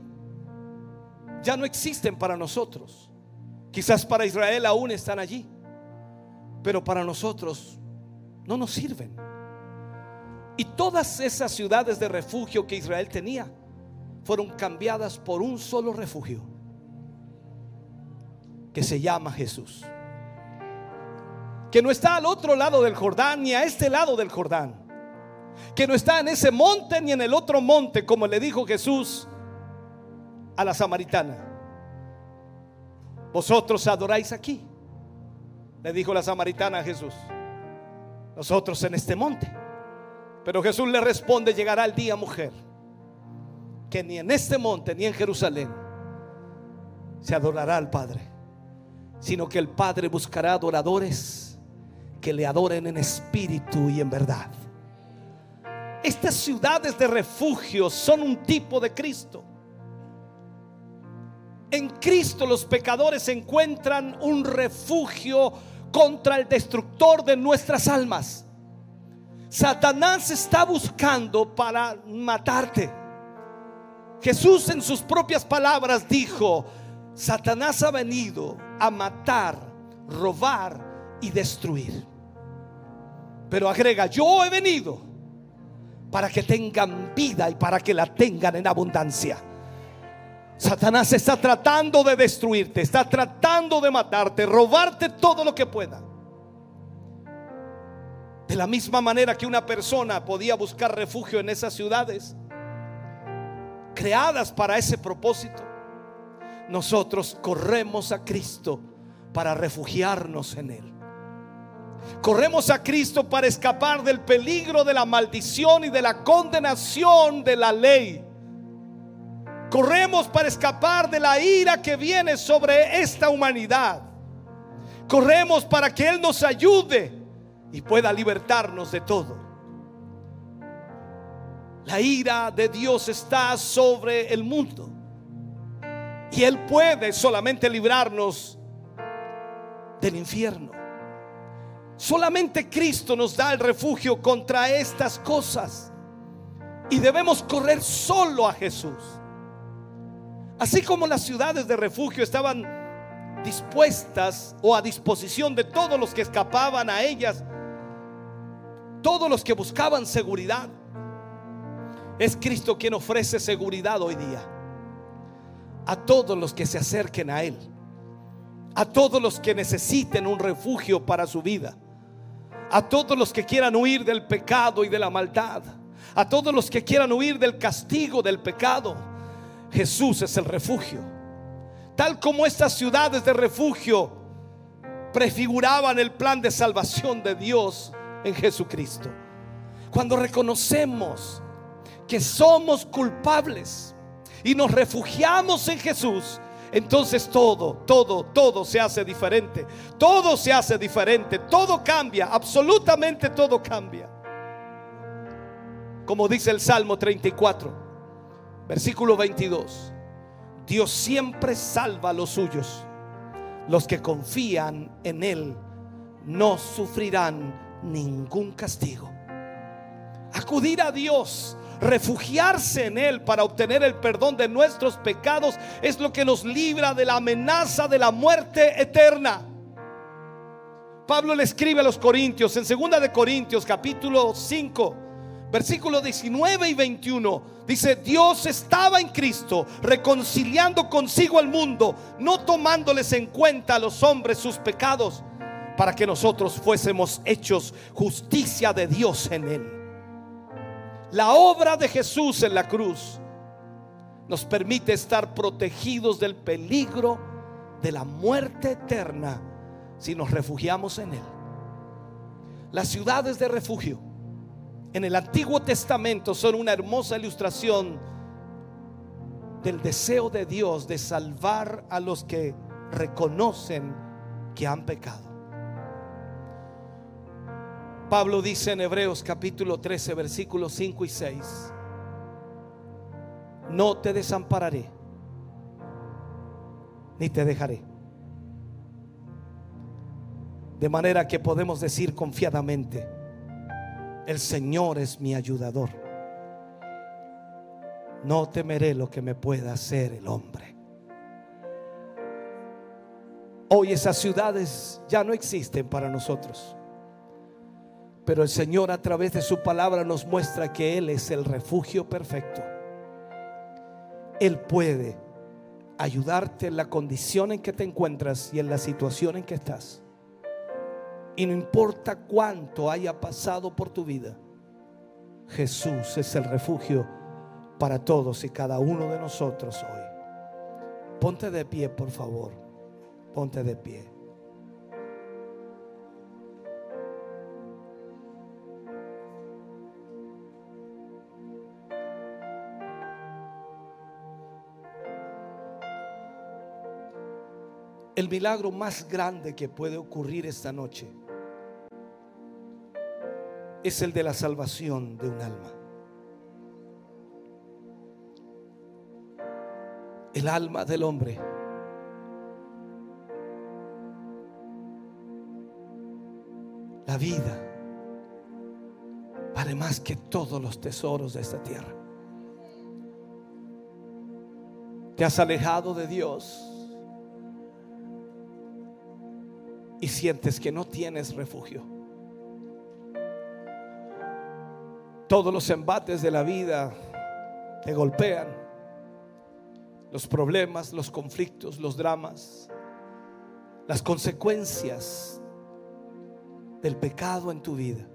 ya no existen para nosotros. Quizás para Israel aún están allí, pero para nosotros no nos sirven. Y todas esas ciudades de refugio que Israel tenía fueron cambiadas por un solo refugio que se llama Jesús. Que no está al otro lado del Jordán ni a este lado del Jordán. Que no está en ese monte ni en el otro monte, como le dijo Jesús a la samaritana. Vosotros adoráis aquí, le dijo la samaritana a Jesús. Nosotros en este monte. Pero Jesús le responde, llegará el día, mujer, que ni en este monte ni en Jerusalén se adorará al Padre, sino que el Padre buscará adoradores que le adoren en espíritu y en verdad. Estas ciudades de refugio son un tipo de Cristo. En Cristo los pecadores encuentran un refugio contra el destructor de nuestras almas. Satanás está buscando para matarte. Jesús en sus propias palabras dijo, Satanás ha venido a matar, robar y destruir. Pero agrega, yo he venido para que tengan vida y para que la tengan en abundancia. Satanás está tratando de destruirte, está tratando de matarte, robarte todo lo que pueda. De la misma manera que una persona podía buscar refugio en esas ciudades, creadas para ese propósito, nosotros corremos a Cristo para refugiarnos en Él. Corremos a Cristo para escapar del peligro de la maldición y de la condenación de la ley. Corremos para escapar de la ira que viene sobre esta humanidad. Corremos para que Él nos ayude y pueda libertarnos de todo. La ira de Dios está sobre el mundo. Y Él puede solamente librarnos del infierno. Solamente Cristo nos da el refugio contra estas cosas. Y debemos correr solo a Jesús. Así como las ciudades de refugio estaban dispuestas o a disposición de todos los que escapaban a ellas todos los que buscaban seguridad. Es Cristo quien ofrece seguridad hoy día. A todos los que se acerquen a Él. A todos los que necesiten un refugio para su vida. A todos los que quieran huir del pecado y de la maldad. A todos los que quieran huir del castigo del pecado, Jesús es el refugio. Tal como estas ciudades de refugio prefiguraban el plan de salvación de Dios en Jesucristo. Cuando reconocemos que somos culpables y nos refugiamos en Jesús, entonces todo, todo, todo se hace diferente. Todo se hace diferente. Todo cambia. Absolutamente todo cambia. Como dice el Salmo 34, versículo 22. Dios siempre salva a los suyos. Los que confían en Él no sufrirán ningún castigo. Acudir a Dios refugiarse en Él para obtener el perdón de nuestros pecados es lo que nos libra de la amenaza de la muerte eterna. Pablo le escribe a los Corintios en 2 de Corintios capítulo 5 versículos 19 y 21 dice, Dios estaba en Cristo reconciliando consigo al mundo, no tomándoles en cuenta a los hombres sus pecados, para que nosotros fuésemos hechos justicia de Dios en él. La obra de Jesús en la cruz nos permite estar protegidos del peligro de la muerte eterna si nos refugiamos en Él. Las ciudades de refugio en el Antiguo Testamento son una hermosa ilustración del deseo de Dios de salvar a los que reconocen que han pecado. Pablo dice en Hebreos capítulo 13, versículos 5 y 6, no te desampararé, ni te dejaré. De manera que podemos decir confiadamente, el Señor es mi ayudador. No temeré lo que me pueda hacer el hombre. Hoy esas ciudades ya no existen para nosotros. Pero el Señor a través de su palabra nos muestra que Él es el refugio perfecto. Él puede ayudarte en la condición en que te encuentras y en la situación en que estás. Y no importa cuánto haya pasado por tu vida, Jesús es el refugio para todos y cada uno de nosotros hoy. Ponte de pie, por favor. Ponte de pie. el milagro más grande que puede ocurrir esta noche es el de la salvación de un alma. El alma del hombre. La vida vale más que todos los tesoros de esta tierra. Te has alejado de Dios y sientes que no tienes refugio. Todos los embates de la vida te golpean. Los problemas, los conflictos, los dramas, las consecuencias del pecado en tu vida.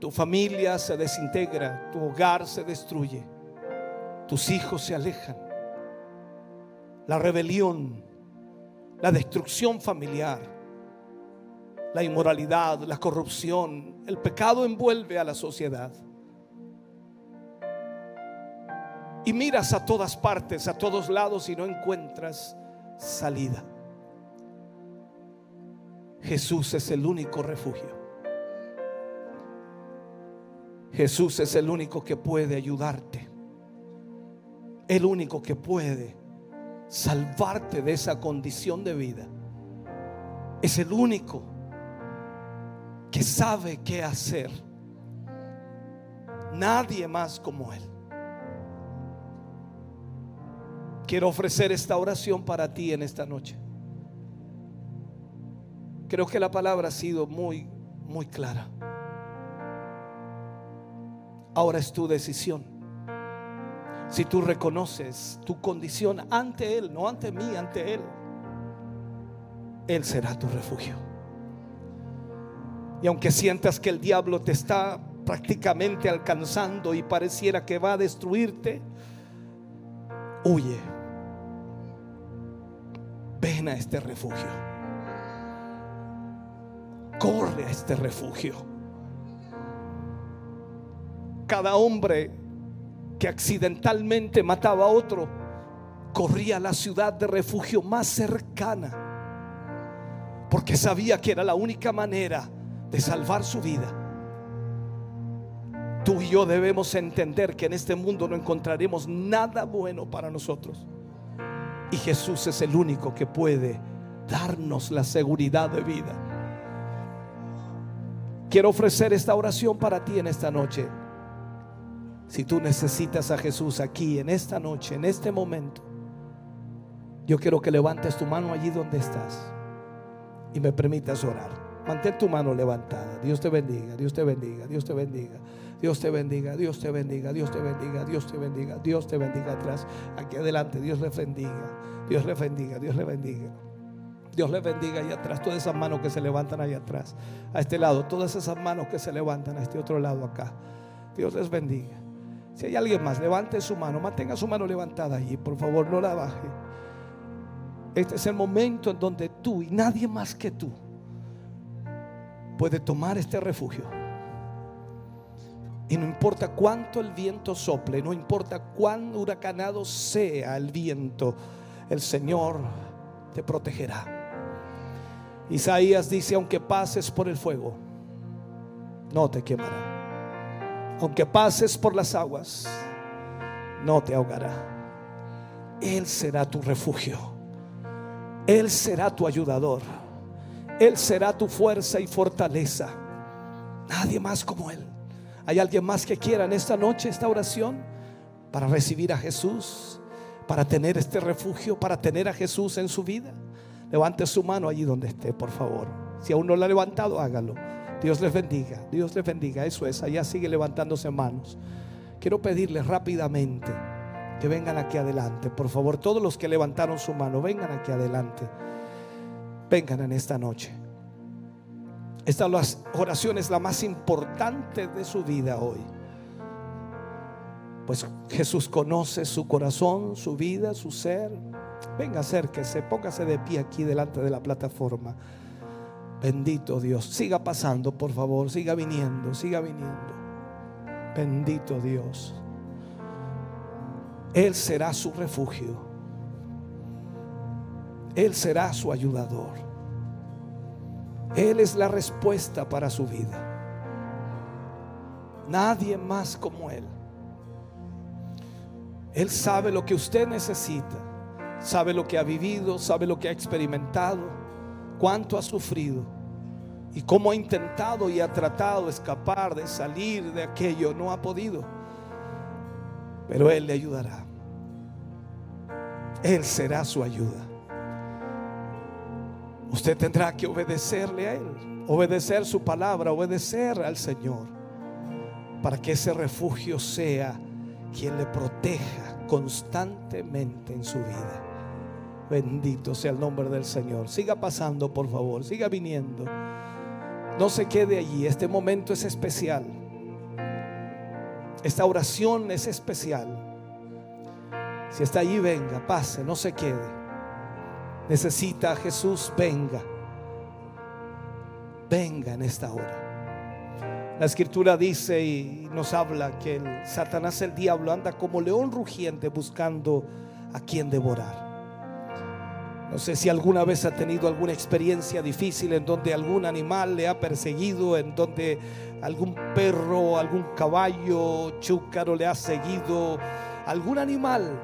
Tu familia se desintegra, tu hogar se destruye, tus hijos se alejan. La rebelión la destrucción familiar, la inmoralidad, la corrupción, el pecado envuelve a la sociedad. Y miras a todas partes, a todos lados y no encuentras salida. Jesús es el único refugio. Jesús es el único que puede ayudarte. El único que puede salvarte de esa condición de vida. Es el único que sabe qué hacer. Nadie más como Él. Quiero ofrecer esta oración para ti en esta noche. Creo que la palabra ha sido muy, muy clara. Ahora es tu decisión. Si tú reconoces tu condición ante Él, no ante mí, ante Él, Él será tu refugio. Y aunque sientas que el diablo te está prácticamente alcanzando y pareciera que va a destruirte, huye. Ven a este refugio. Corre a este refugio. Cada hombre que accidentalmente mataba a otro corría a la ciudad de refugio más cercana porque sabía que era la única manera de salvar su vida. Tú y yo debemos entender que en este mundo no encontraremos nada bueno para nosotros. Y Jesús es el único que puede darnos la seguridad de vida. Quiero ofrecer esta oración para ti en esta noche. Si tú necesitas a Jesús aquí, en esta noche, en este momento, yo quiero que levantes tu mano allí donde estás y me permitas orar. Mantén tu mano levantada. Dios te bendiga, Dios te bendiga, Dios te bendiga. Dios te bendiga, Dios te bendiga, Dios te bendiga, Dios te bendiga, Dios te bendiga atrás, aquí adelante, Dios le bendiga, Dios le bendiga, Dios le bendiga. Dios le bendiga ahí atrás, todas esas manos que se levantan ahí atrás, a este lado, todas esas manos que se levantan a este otro lado acá. Dios les bendiga. Si hay alguien más, levante su mano, mantenga su mano levantada allí, por favor, no la baje. Este es el momento en donde tú y nadie más que tú puede tomar este refugio. Y no importa cuánto el viento sople, no importa cuán huracanado sea el viento, el Señor te protegerá. Isaías dice, aunque pases por el fuego, no te quemará. Aunque pases por las aguas, no te ahogará. Él será tu refugio. Él será tu ayudador. Él será tu fuerza y fortaleza. Nadie más como Él. ¿Hay alguien más que quiera en esta noche esta oración para recibir a Jesús? Para tener este refugio, para tener a Jesús en su vida. Levante su mano allí donde esté, por favor. Si aún no la ha levantado, hágalo. Dios les bendiga, Dios les bendiga. Eso es, allá sigue levantándose manos. Quiero pedirles rápidamente que vengan aquí adelante. Por favor, todos los que levantaron su mano, vengan aquí adelante. Vengan en esta noche. Esta oración es la más importante de su vida hoy. Pues Jesús conoce su corazón, su vida, su ser. Venga, acérquese, póngase de pie aquí delante de la plataforma. Bendito Dios. Siga pasando, por favor. Siga viniendo, siga viniendo. Bendito Dios. Él será su refugio. Él será su ayudador. Él es la respuesta para su vida. Nadie más como Él. Él sabe lo que usted necesita. Sabe lo que ha vivido, sabe lo que ha experimentado, cuánto ha sufrido y cómo ha intentado y ha tratado de escapar, de salir de aquello. No ha podido. Pero Él le ayudará. Él será su ayuda. Usted tendrá que obedecerle a Él, obedecer su palabra, obedecer al Señor, para que ese refugio sea quien le proteja constantemente en su vida. Bendito sea el nombre del Señor. Siga pasando, por favor, siga viniendo. No se quede allí, este momento es especial. Esta oración es especial. Si está allí, venga, pase, no se quede. Necesita a Jesús, venga. Venga en esta hora. La escritura dice y nos habla que el Satanás, el diablo, anda como león rugiente buscando a quien devorar. No sé si alguna vez ha tenido alguna experiencia difícil en donde algún animal le ha perseguido, en donde algún perro, algún caballo chúcaro le ha seguido, algún animal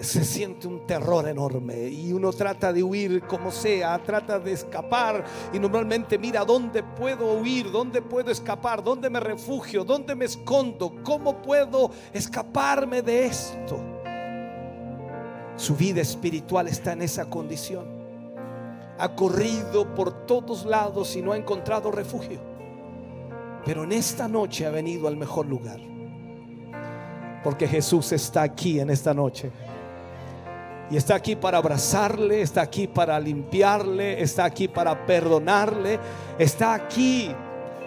se siente un terror enorme y uno trata de huir como sea, trata de escapar y normalmente mira dónde puedo huir, dónde puedo escapar, dónde me refugio, dónde me escondo, cómo puedo escaparme de esto. Su vida espiritual está en esa condición. Ha corrido por todos lados y no ha encontrado refugio. Pero en esta noche ha venido al mejor lugar porque Jesús está aquí en esta noche. Y está aquí para abrazarle, está aquí para limpiarle, está aquí para perdonarle, está aquí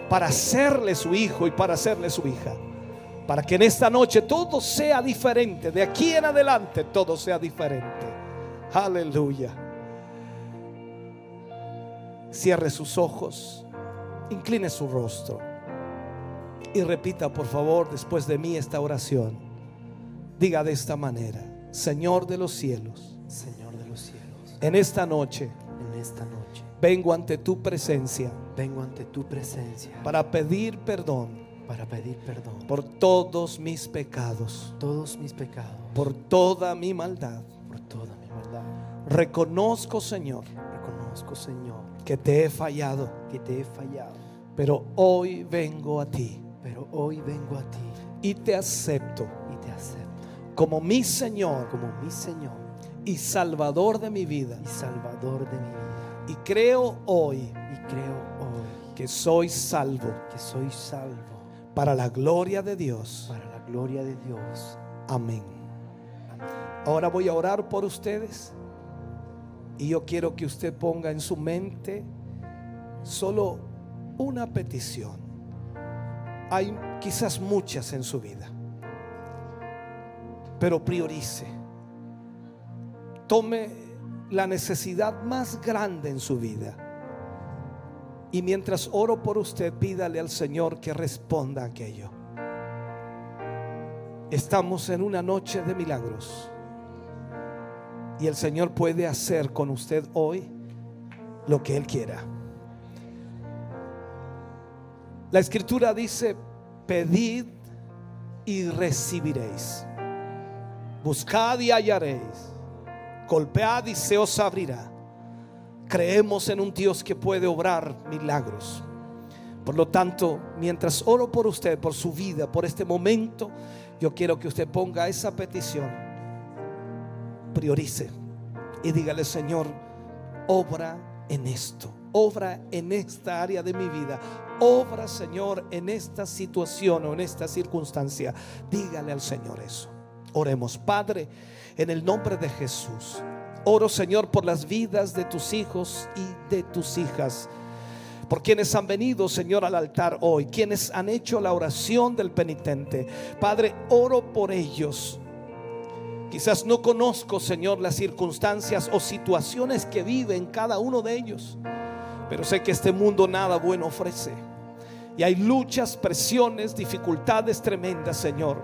para hacerle su hijo y para hacerle su hija. Para que en esta noche todo sea diferente. De aquí en adelante todo sea diferente. Aleluya. Cierre sus ojos. Incline su rostro. Y repita por favor después de mí esta oración. Diga de esta manera. Señor de los cielos. Señor de los cielos. En esta noche. En esta noche. Vengo ante tu presencia. Vengo ante tu presencia. Para pedir perdón para pedir perdón por todos mis pecados, todos mis pecados, por toda mi maldad. por toda mi maldad. Reconozco, Señor, Reconozco, Señor, que te he fallado, que te he fallado, pero hoy vengo a ti pero hoy vengo a ti y te acepto y te acepto como mi Señor como mi Señor y Salvador de mi vida. y Salvador de mi vida. Y creo hoy Y creo hoy que soy salvo que soy salvo para la gloria de Dios. para la gloria de Dios. Amén. Amén. Ahora voy a orar por ustedes y yo quiero que usted ponga en su mente solo una petición. Hay quizás muchas en su vida, pero priorice. Tome la necesidad más grande en su vida. Y mientras oro por usted, pídale al Señor que responda aquello. Estamos en una noche de milagros. Y el Señor puede hacer con usted hoy lo que Él quiera. La escritura dice, pedid y recibiréis. Buscad y hallaréis. Golpead y se os abrirá. Creemos en un Dios que puede obrar milagros. Por lo tanto, mientras oro por usted, por su vida, por este momento, yo quiero que usted ponga esa petición, priorice y dígale, Señor, obra en esto, obra en esta área de mi vida, obra, Señor, en esta situación o en esta circunstancia. Dígale al Señor eso. Oremos, Padre, en el nombre de Jesús. Oro, Señor, por las vidas de tus hijos y de tus hijas por quienes han venido, Señor, al altar hoy, quienes han hecho la oración del penitente. Padre, oro por ellos. Quizás no conozco, Señor, las circunstancias o situaciones que viven cada uno de ellos, pero sé que este mundo nada bueno ofrece. Y hay luchas, presiones, dificultades tremendas, Señor.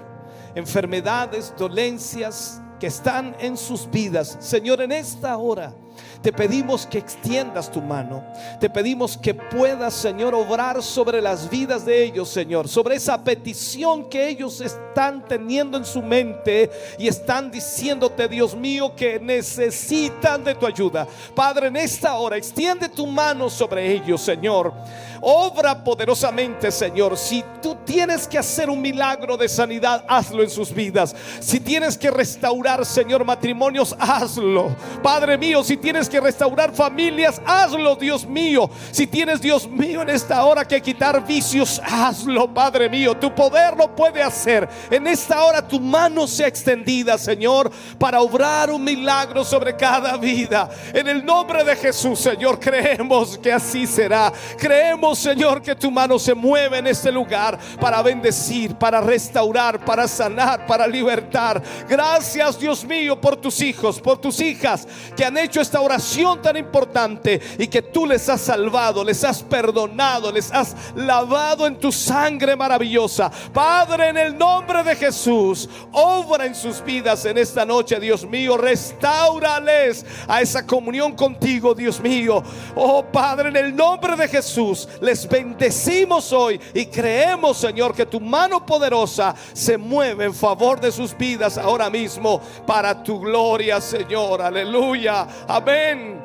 Enfermedades, dolencias que están en sus vidas. Señor, en esta hora te pedimos que extiendas tu mano. Te pedimos que puedas, Señor, obrar sobre las vidas de ellos, Señor. Sobre esa petición que ellos están teniendo en su mente y están diciéndote, Dios mío, que necesitan de tu ayuda. Padre, en esta hora, extiende tu mano sobre ellos, Señor. Obra poderosamente, Señor. Si tú tienes que hacer un milagro de sanidad, hazlo en sus vidas. Si tienes que restaurar, Señor, matrimonios, hazlo. Padre mío, si tienes que restaurar familias, hazlo, Dios mío. Si tienes, Dios mío, en esta hora que quitar vicios, hazlo, Padre mío. Tu poder lo puede hacer. En esta hora tu mano sea extendida, Señor, para obrar un milagro sobre cada vida. En el nombre de Jesús, Señor, creemos que así será. Creemos, Señor, que tu mano se mueve en este lugar para bendecir, para restaurar, para sanar, para libertar. Gracias, Dios mío, por tus hijos, por tus hijas que han hecho esta oración tan importante y que tú les has salvado, les has perdonado, les has lavado en tu sangre maravillosa. Padre, en el nombre de Jesús, obra en sus vidas en esta noche, Dios mío, restaurales a esa comunión contigo, Dios mío. Oh Padre, en el nombre de Jesús, les bendecimos hoy y creemos, Señor, que tu mano poderosa se mueve en favor de sus vidas ahora mismo para tu gloria, Señor. Aleluya. Amén.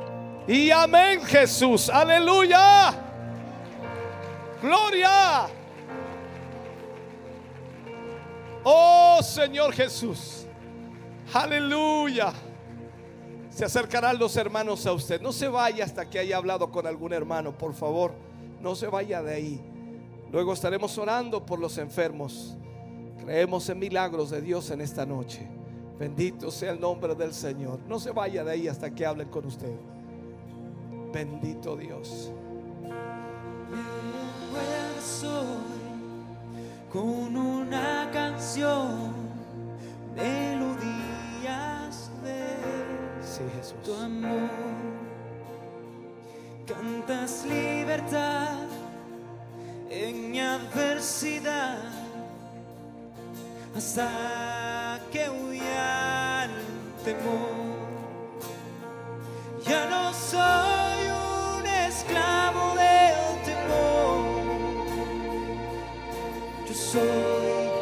Y amén, Jesús. Aleluya. Gloria. Oh Señor Jesús. Aleluya. Se acercarán los hermanos a usted. No se vaya hasta que haya hablado con algún hermano, por favor. No se vaya de ahí. Luego estaremos orando por los enfermos. Creemos en milagros de Dios en esta noche. Bendito sea el nombre del Señor. No se vaya de ahí hasta que hablen con usted. Bendito Dios. con una canción, melodías de sí, Jesús. tu amor. Cantas libertad en mi adversidad hasta que huya el temor. Ya no soy un esclavo del temor, yo soy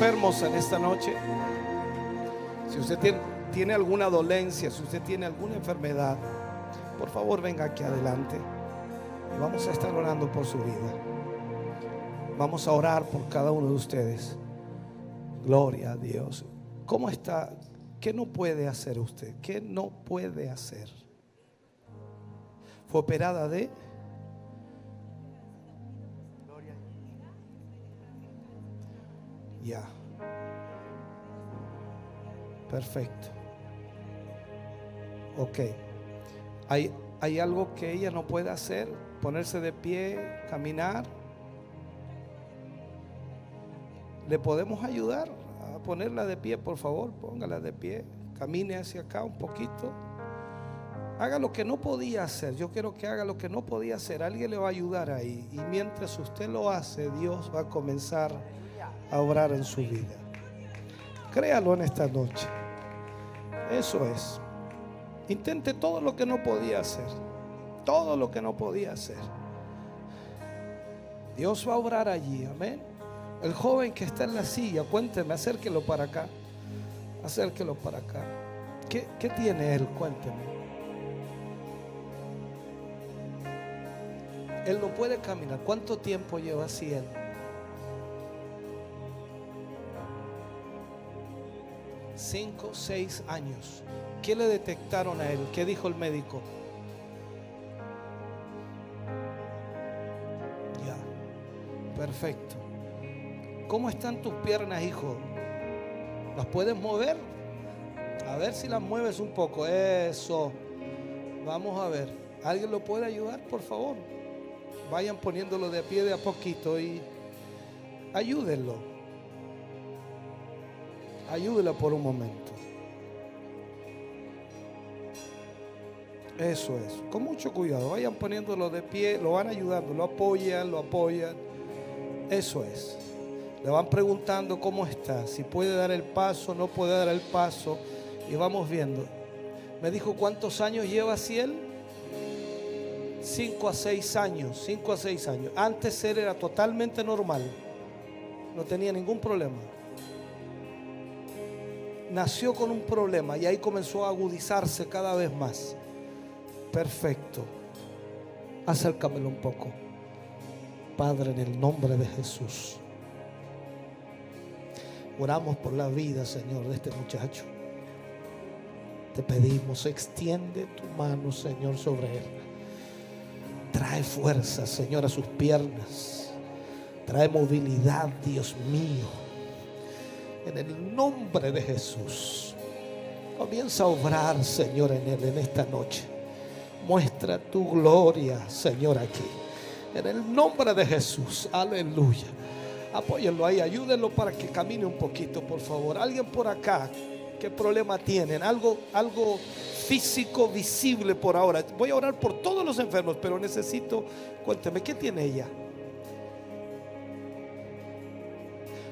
enfermos en esta noche. Si usted tiene, alguna dolencia, si usted tiene alguna enfermedad, por favor venga aquí adelante y vamos a estar orando por su vida. Vamos a orar por cada uno de ustedes. Gloria a Dios. ¿Cómo está? ¿Qué no puede hacer usted? ¿Qué no puede hacer? Fue operada de... Ya. Perfecto. Ok. ¿Hay, ¿Hay algo que ella no puede hacer? Ponerse de pie, caminar. ¿Le podemos ayudar a ponerla de pie, por favor? Póngala de pie. Camine hacia acá un poquito. Haga lo que no podía hacer. Yo quiero que haga lo que no podía hacer. Alguien le va a ayudar ahí. Y mientras usted lo hace, Dios va a comenzar a obrar en su vida. Créalo en esta noche. Eso es. Intente todo lo que no podía hacer. Todo lo que no podía hacer. Dios va a obrar allí. Amén. El joven que está en la silla, cuénteme, acérquelo para acá. Acérquelo para acá. ¿Qué, qué tiene él? Cuénteme. Él no puede caminar. ¿Cuánto tiempo lleva así él? Cinco, seis años. ¿Qué le detectaron a él? ¿Qué dijo el médico? Ya. Perfecto. ¿Cómo están tus piernas, hijo? ¿Las puedes mover? A ver si las mueves un poco. Eso. Vamos a ver. ¿Alguien lo puede ayudar, por favor? Vayan poniéndolo de pie de a poquito y ayúdenlo. Ayúdenlo por un momento. Eso es. Con mucho cuidado. Vayan poniéndolo de pie, lo van ayudando, lo apoyan, lo apoyan. Eso es. Le van preguntando cómo está, si puede dar el paso, no puede dar el paso. Y vamos viendo. Me dijo cuántos años lleva él. 5 a 6 años, 5 a 6 años. Antes él era totalmente normal. No tenía ningún problema. Nació con un problema y ahí comenzó a agudizarse cada vez más. Perfecto. Acércamelo un poco. Padre, en el nombre de Jesús. Oramos por la vida, Señor, de este muchacho. Te pedimos, extiende tu mano, Señor, sobre él. Trae fuerza, Señor, a sus piernas. Trae movilidad, Dios mío. En el nombre de Jesús. Comienza a obrar, Señor, en él en esta noche. Muestra tu gloria, Señor, aquí. En el nombre de Jesús. Aleluya. Apóyenlo ahí, ayúdenlo para que camine un poquito, por favor. Alguien por acá, ¿qué problema tienen? Algo, algo físico visible por ahora. Voy a orar por todos los enfermos, pero necesito, cuénteme, ¿qué tiene ella?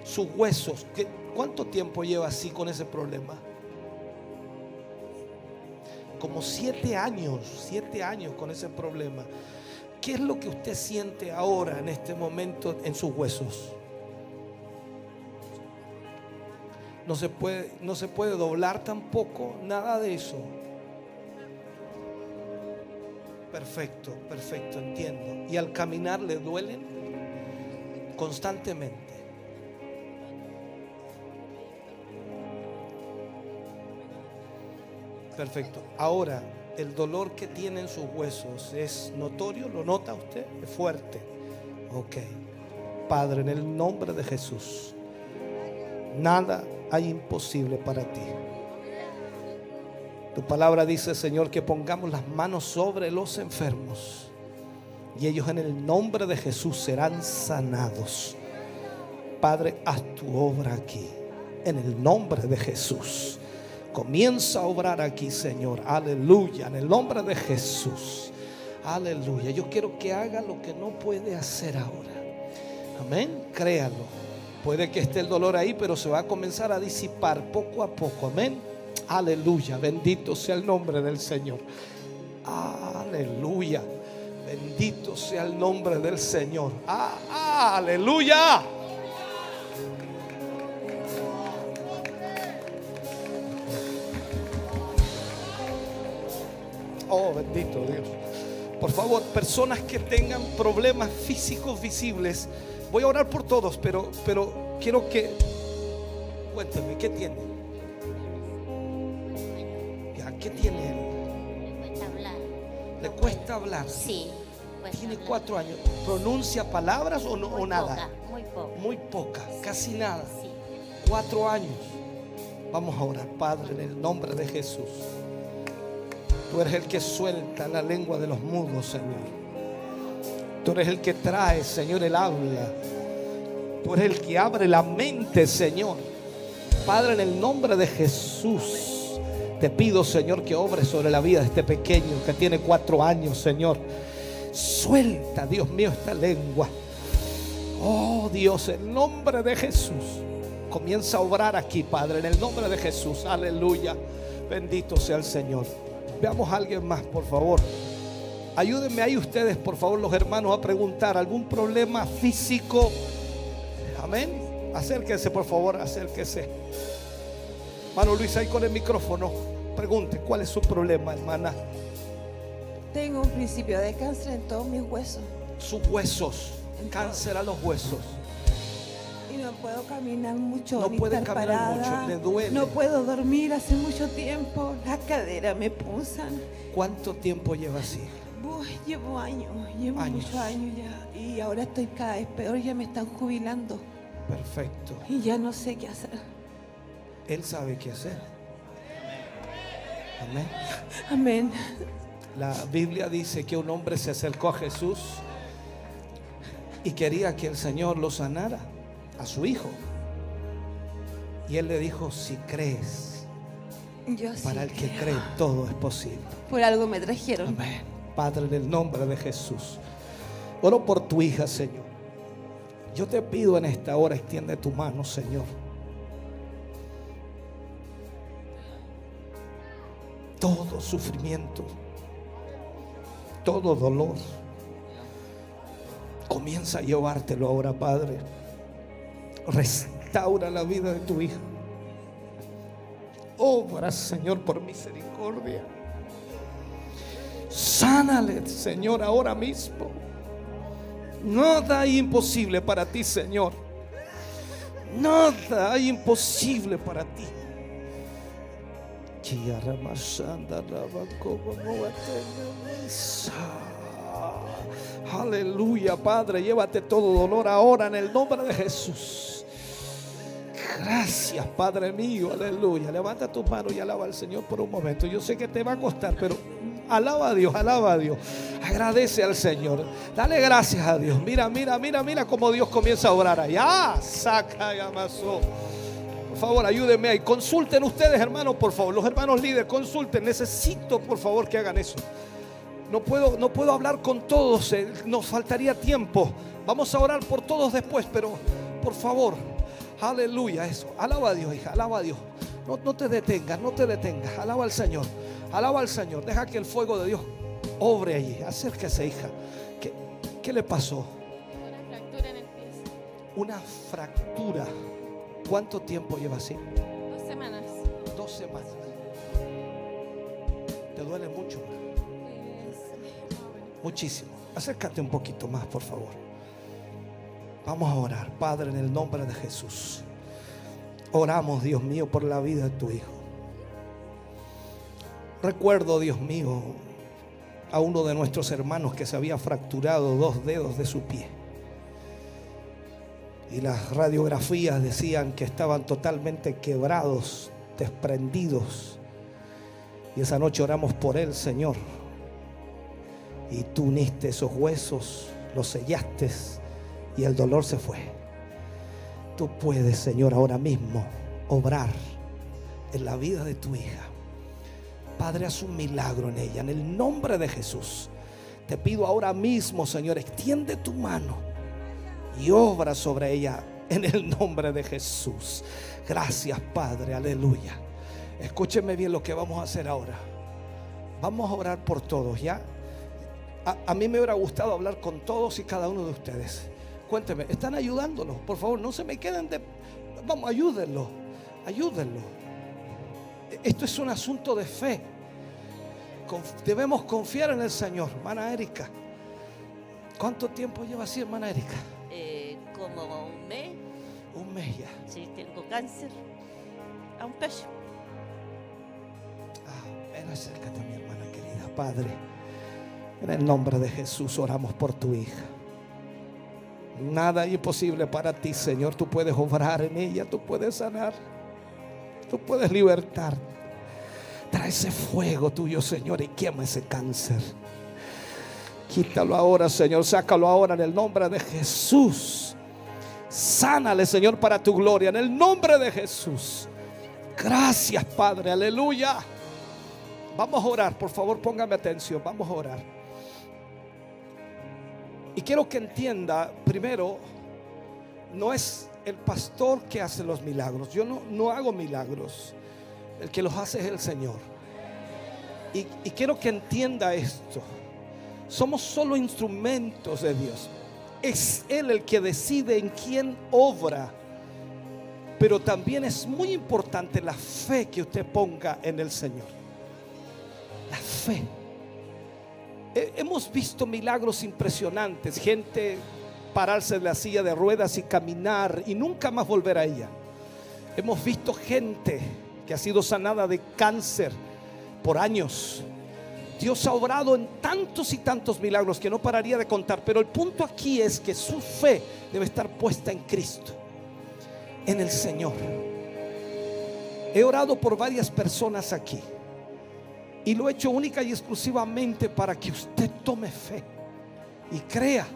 Sus huesos, ¿qué- ¿cuánto tiempo lleva así con ese problema? Como siete años, siete años con ese problema. ¿Qué es lo que usted siente ahora en este momento en sus huesos? No se puede, no se puede doblar tampoco, nada de eso. Perfecto, perfecto, entiendo. ¿Y al caminar le duelen? Constantemente. Perfecto. Ahora, el dolor que tiene en sus huesos es notorio, ¿lo nota usted? Es fuerte. Ok. Padre, en el nombre de Jesús, nada hay imposible para ti. Tu palabra dice, Señor, que pongamos las manos sobre los enfermos y ellos en el nombre de Jesús serán sanados. Padre, haz tu obra aquí, en el nombre de Jesús. Comienza a obrar aquí, Señor. Aleluya, en el nombre de Jesús. Aleluya. Yo quiero que haga lo que no puede hacer ahora. Amén. Créalo. Puede que esté el dolor ahí, pero se va a comenzar a disipar poco a poco. Amén. Aleluya. Bendito sea el nombre del Señor. Aleluya. Bendito sea el nombre del Señor. Ah, aleluya. Oh, bendito Dios. Por favor, personas que tengan problemas físicos visibles, voy a orar por todos, pero, pero quiero que cuénteme, ¿qué tiene? Ya, ¿qué tiene él? Me cuesta hablar. ¿Le cuesta hablar? Sí. cuesta Tiene hablar. cuatro años. ¿Pronuncia palabras o, no, Muy o nada? poca, muy poca. Muy poca, casi nada. Sí. Cuatro años. Vamos a orar, Padre, en el nombre de Jesús. Tú eres el que suelta la lengua de los mudos, Señor. Tú eres el que trae, Señor, el habla. Tú eres el que abre la mente, Señor. Padre, en el nombre de Jesús, te pido, Señor, que obres sobre la vida de este pequeño que tiene cuatro años, Señor. Suelta, Dios mío, esta lengua. Oh Dios, en nombre de Jesús. Comienza a obrar aquí, Padre, en el nombre de Jesús. Aleluya. Bendito sea el Señor. Veamos a alguien más, por favor. Ayúdenme ahí ustedes, por favor, los hermanos, a preguntar algún problema físico. Amén. Acérquense, por favor, acérquense. Hermano Luis, ahí con el micrófono. Pregunte, ¿cuál es su problema, hermana? Tengo un principio de cáncer en todos mis huesos Sus huesos. Cáncer a los huesos. No puedo caminar mucho. No ni puede estar caminar mucho, parada. le duele. No puedo dormir hace mucho tiempo. Las caderas me punzan. ¿Cuánto tiempo lleva así? Llevo años, llevo Años. muchos años ya. Y ahora estoy cada vez peor, ya me están jubilando. Perfecto. Y ya no sé qué hacer. Él sabe qué hacer. Amén. Amén. La Biblia dice que un hombre se acercó a Jesús y quería que el Señor lo sanara a su hijo. Y él le dijo, si crees, Yo sí para el que creo. cree todo es posible. Por algo me trajeron. Amén. Padre, en el nombre de Jesús. Oro por tu hija, Señor. Yo te pido en esta hora, extiende tu mano, Señor. Todo sufrimiento, todo dolor, comienza a llevártelo ahora, Padre. Restaura la vida de tu hija. Obra, Señor, por misericordia. Sánale, Señor, ahora mismo. Nada hay imposible para ti, Señor. Nada hay imposible para ti. Aleluya, Padre. Llévate todo dolor ahora en el nombre de Jesús. Gracias, Padre mío. Aleluya. Levanta tus manos y alaba al Señor por un momento. Yo sé que te va a costar, pero alaba a Dios, alaba a Dios. Agradece al Señor. Dale gracias a Dios. Mira, mira, mira, mira cómo Dios comienza a obrar allá. Saca y amasó. Por favor, ayúdenme ahí. Consulten ustedes, hermanos, por favor. Los hermanos líderes, consulten. Necesito, por favor, que hagan eso. No puedo, no puedo hablar con todos, eh, nos faltaría tiempo. Vamos a orar por todos después, pero por favor, aleluya, eso. Alaba a Dios, hija, alaba a Dios. No, no te detengas, no te detengas. Alaba al Señor, alaba al Señor. Deja que el fuego de Dios obre allí. Acérquese, hija. ¿Qué, qué le pasó? Una fractura en el pie. Una fractura. ¿Cuánto tiempo lleva así? Dos semanas. Dos semanas. ¿Te duele mucho? Muchísimo. Acércate un poquito más, por favor. Vamos a orar, Padre, en el nombre de Jesús. Oramos, Dios mío, por la vida de tu Hijo. Recuerdo, Dios mío, a uno de nuestros hermanos que se había fracturado dos dedos de su pie. Y las radiografías decían que estaban totalmente quebrados, desprendidos. Y esa noche oramos por él, Señor. Y tú uniste esos huesos, los sellaste y el dolor se fue. Tú puedes, Señor, ahora mismo obrar en la vida de tu hija. Padre, haz un milagro en ella. En el nombre de Jesús. Te pido ahora mismo, Señor, extiende tu mano y obra sobre ella en el nombre de Jesús. Gracias, Padre. Aleluya. Escúcheme bien lo que vamos a hacer ahora. Vamos a orar por todos, ¿ya? A, a mí me hubiera gustado hablar con todos y cada uno de ustedes. Cuénteme, ¿están ayudándolos? Por favor, no se me queden de... Vamos, ayúdenlo, ayúdenlo. Esto es un asunto de fe. Conf- Debemos confiar en el Señor, hermana Erika. ¿Cuánto tiempo lleva así, hermana Erika? Eh, como un mes, Un mes ya. si tengo cáncer, a un pecho. Ah, ven, acércate a mi hermana querida. Padre, en el nombre de Jesús oramos por tu hija. Nada imposible para ti, Señor. Tú puedes obrar en ella, tú puedes sanar, tú puedes libertar. Trae ese fuego tuyo, Señor, y quema ese cáncer. Quítalo ahora, Señor. Sácalo ahora en el nombre de Jesús. Sánale, Señor, para tu gloria. En el nombre de Jesús. Gracias, Padre. Aleluya. Vamos a orar, por favor, póngame atención. Vamos a orar. Y quiero que entienda, primero, no es el pastor que hace los milagros. Yo no, no hago milagros. El que los hace es el Señor. Y, y quiero que entienda esto. Somos solo instrumentos de Dios. Es Él el que decide en quién obra. Pero también es muy importante la fe que usted ponga en el Señor. La fe. He- Hemos visto milagros impresionantes. Gente pararse de la silla de ruedas y caminar y nunca más volver a ella. Hemos visto gente que ha sido sanada de cáncer por años. Dios ha obrado en tantos y tantos milagros que no pararía de contar. Pero el punto aquí es que su fe debe estar puesta en Cristo, en el Señor. He orado por varias personas aquí. Y lo he hecho única y exclusivamente para que usted tome fe y crea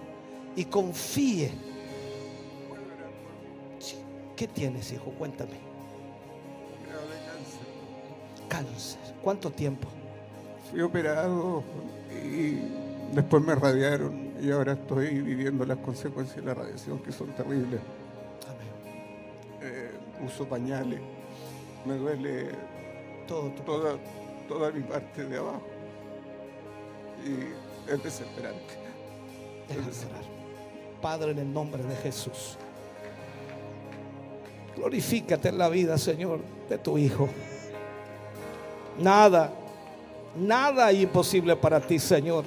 y confíe. ¿Qué tienes, hijo? Cuéntame. Cáncer. ¿Cuánto tiempo? Fui operado y después me radiaron y ahora estoy viviendo las consecuencias de la radiación que son terribles. Eh, uso pañales, me duele Todo tu toda, toda mi parte de abajo y es desesperante. Orar. Padre, en el nombre de Jesús. Glorifícate en la vida, Señor, de tu Hijo. Nada, nada hay imposible para ti, Señor.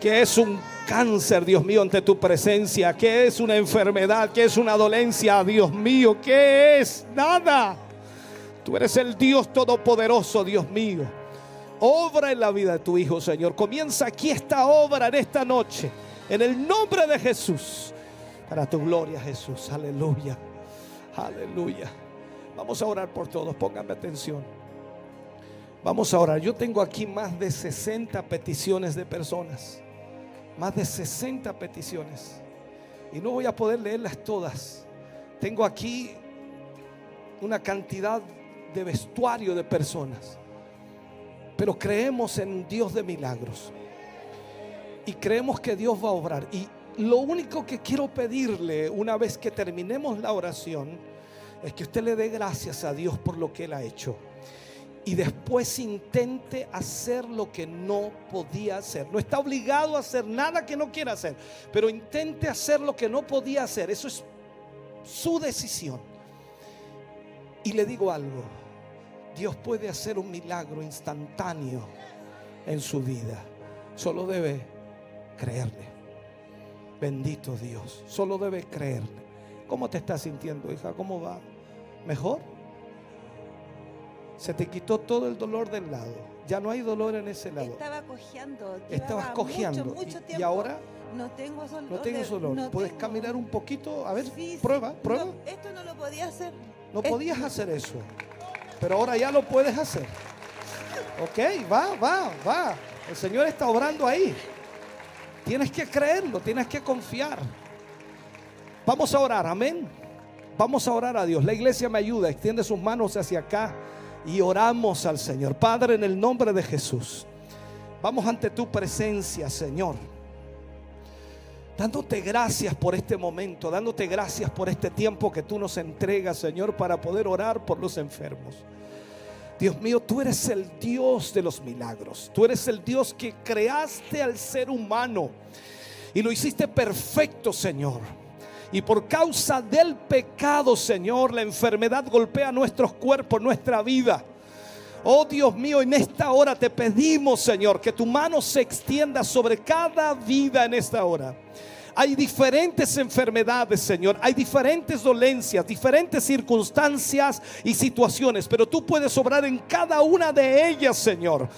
Que es un cáncer, Dios mío, ante tu presencia. Que es una enfermedad, que es una dolencia, Dios mío. Que es nada. Tú eres el Dios todopoderoso, Dios mío. Obra en la vida de tu Hijo, Señor. Comienza aquí esta obra en esta noche. En el nombre de Jesús. Para tu gloria, Jesús. Aleluya. Aleluya. Vamos a orar por todos. Pónganme atención. Vamos a orar. Yo tengo aquí más de 60 peticiones de personas. Más de 60 peticiones. Y no voy a poder leerlas todas. Tengo aquí una cantidad de vestuario de personas. Pero creemos en Dios de milagros. Y creemos que Dios va a obrar. Y lo único que quiero pedirle una vez que terminemos la oración es que usted le dé gracias a Dios por lo que Él ha hecho. Y después intente hacer lo que no podía hacer. No está obligado a hacer nada que no quiera hacer. Pero intente hacer lo que no podía hacer. Eso es su decisión. Y le digo algo. Dios puede hacer un milagro instantáneo en su vida. Solo debe creerle. Bendito Dios. Solo debe creerle. ¿Cómo te estás sintiendo, hija? ¿Cómo va? ¿Mejor? Se te quitó todo el dolor del lado. Ya no hay dolor en ese lado. Estaba cojeando. Estabas cojeando. Mucho, mucho Y- ahora no tengo dolor. no tienes dolor. no ¿Puedes tengo. caminar un poquito? A ver, Sí, sí. prueba, prueba. No, esto no lo podía hacer. No podías hacer eso. Pero ahora ya lo puedes hacer. Ok, va, va, va. El Señor está obrando ahí. Tienes que creerlo, tienes que confiar. Vamos a orar, amén. Vamos a orar a Dios. La iglesia me ayuda, extiende sus manos hacia acá y oramos al Señor. Padre, en el nombre de Jesús, vamos ante tu presencia, Señor. Dándote gracias por este momento, dándote gracias por este tiempo que tú nos entregas, Señor, para poder orar por los enfermos. Dios mío, tú eres el Dios de los milagros. Tú eres el Dios que creaste al ser humano y lo hiciste perfecto, Señor. Y por causa del pecado, Señor, la enfermedad golpea nuestros cuerpos, nuestra vida. Oh Dios mío, en esta hora te pedimos, Señor, que tu mano se extienda sobre cada vida en esta hora. Hay diferentes enfermedades, Señor. Hay diferentes dolencias, diferentes circunstancias y situaciones. Pero tú puedes obrar en cada una de ellas, Señor.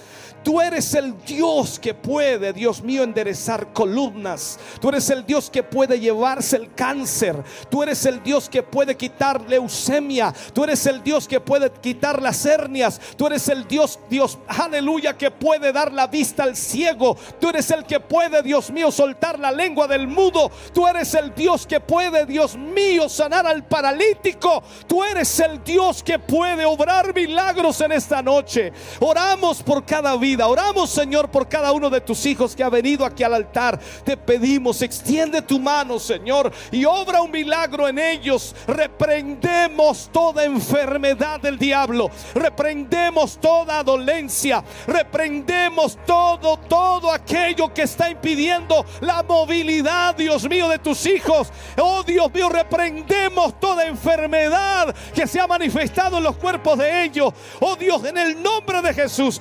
Tú eres el Dios que puede, Dios mío, enderezar columnas. Tú eres el Dios que puede llevarse el cáncer. Tú eres el Dios que puede quitar leucemia. Tú eres el Dios que puede quitar las hernias. Tú eres el Dios, Dios, aleluya, que puede dar la vista al ciego. Tú eres el que puede, Dios mío, soltar la lengua del mudo. Tú eres el Dios que puede, Dios mío, sanar al paralítico. Tú eres el Dios que puede obrar milagros en esta noche. Oramos por cada vida. Oramos, Señor, por cada uno de tus hijos que ha venido aquí al altar. Te pedimos, extiende tu mano, Señor, y obra un milagro en ellos. Reprendemos toda enfermedad del diablo. Reprendemos toda dolencia. Reprendemos todo, todo aquello que está impidiendo la movilidad, Dios mío, de tus hijos. Oh Dios mío, reprendemos toda enfermedad que se ha manifestado en los cuerpos de ellos. Oh Dios, en el nombre de Jesús,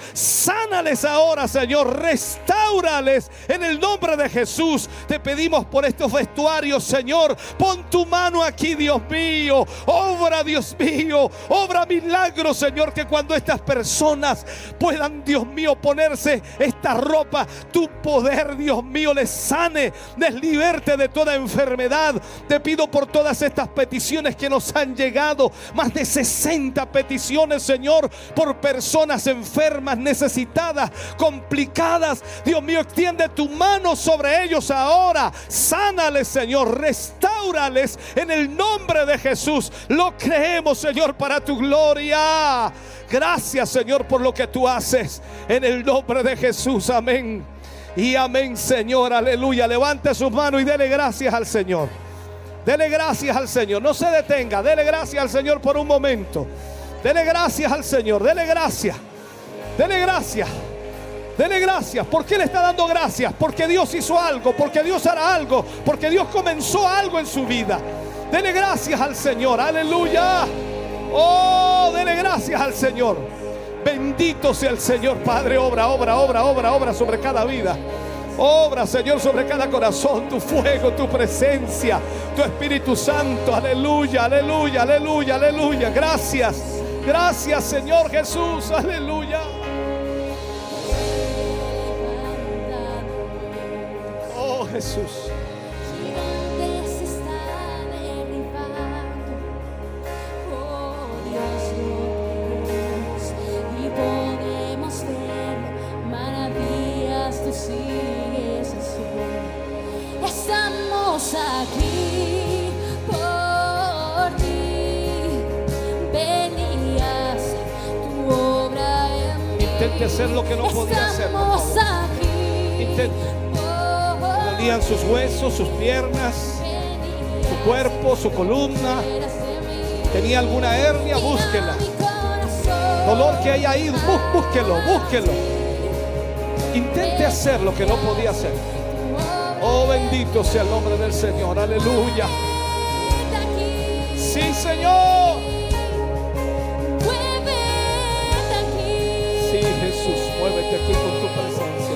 ahora, Señor. Restaurales en el nombre de Jesús. Te pedimos por estos vestuarios, Señor. Pon tu mano aquí, Dios mío. Obra, Dios mío. Obra milagros, Señor. Que cuando estas personas puedan, Dios mío, ponerse esta ropa, tu poder, Dios mío, les sane, les liberte de toda enfermedad. Te pido por todas estas peticiones que nos han llegado. Más de 60 peticiones, Señor, por personas enfermas, necesitadas, complicadas. Dios mío, extiende tu mano sobre ellos ahora. Sánales, Señor. Restaurales en el nombre de Jesús. Lo creemos, Señor, para tu gloria. Gracias, Señor, por lo que tú haces. En el nombre de Jesús. Amén. Y amén, Señor. Aleluya. Levante sus manos y dele gracias al Señor. Dele gracias al Señor. No se detenga. Dele gracias al Señor por un momento. Dele gracias al Señor. Dele gracias. Dele gracias. Dele gracias. ¿Por qué le está dando gracias? Porque Dios hizo algo. Porque Dios hará algo. Porque Dios comenzó algo en su vida. Dele gracias al Señor. Aleluya. Oh, dele gracias al Señor. Bendito sea el Señor, Padre. Obra, obra, obra, obra, obra sobre cada vida. Obra, Señor, sobre cada corazón, tu fuego, tu presencia, tu Espíritu Santo. Aleluya, aleluya, aleluya, aleluya. Gracias. Gracias, Señor Jesús. Aleluya. Intente hacer lo que no podía hacer. por favor. Dolían sus huesos, sus piernas, su cuerpo, su columna. Tenía alguna hernia, búsquela. Dolor que haya bú- búsquelo, búsquelo. Intente hacer lo que no podía hacer. Oh, bendito sea el nombre del Señor. Aleluya. Sí, Señor. Sí, Jesús. Muévete aquí con tu presencia.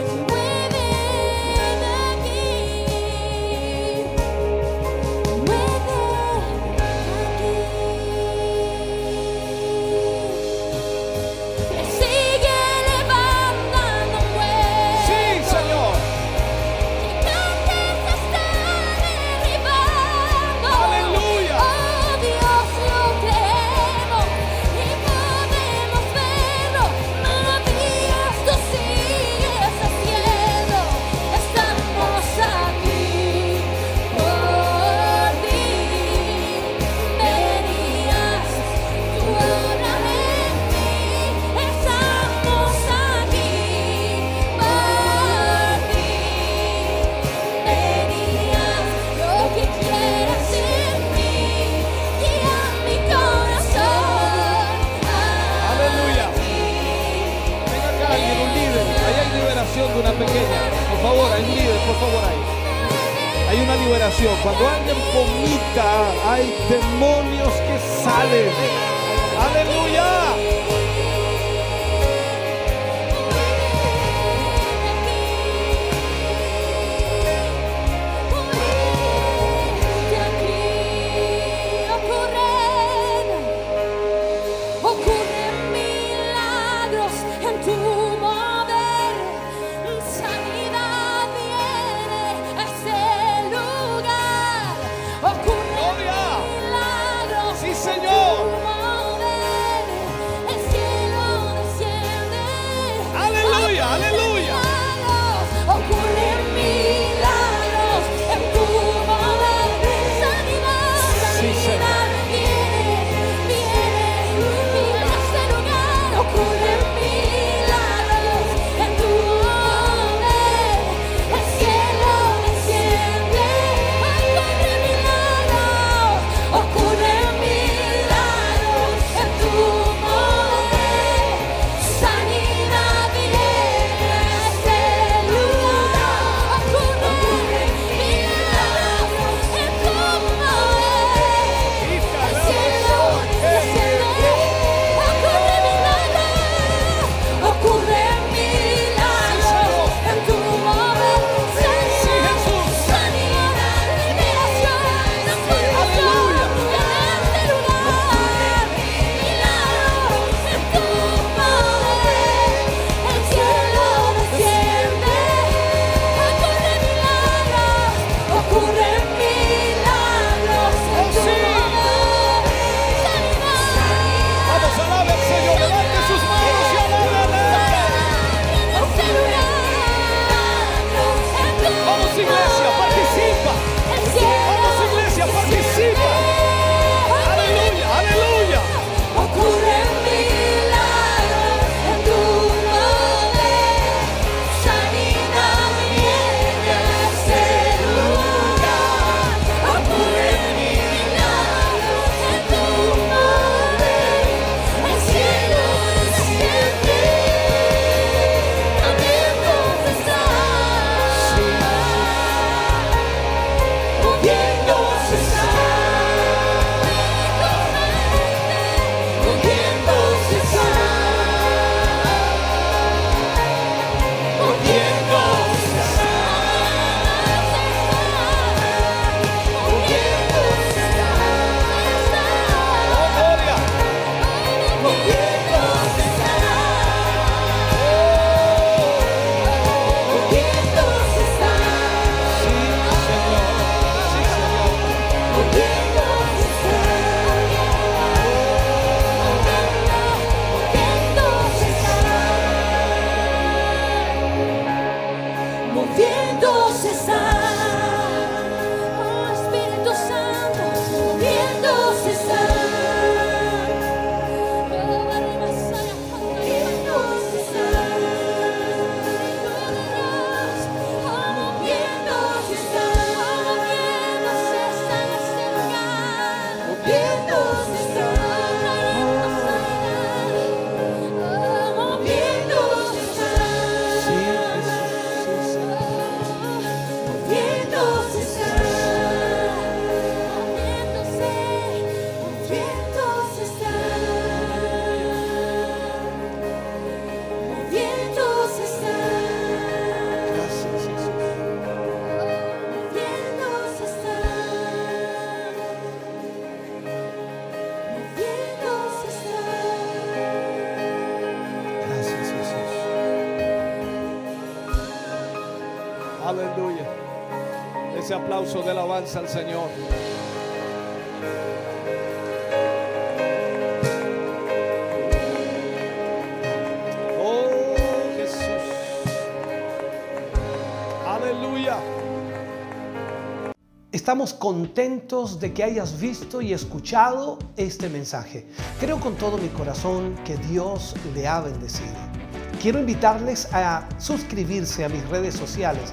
Aplauso de alabanza al Señor. Oh Jesús. Aleluya. Estamos contentos de que hayas visto y escuchado este mensaje. Creo con todo mi corazón que Dios le ha bendecido. Quiero invitarles a suscribirse a mis redes sociales,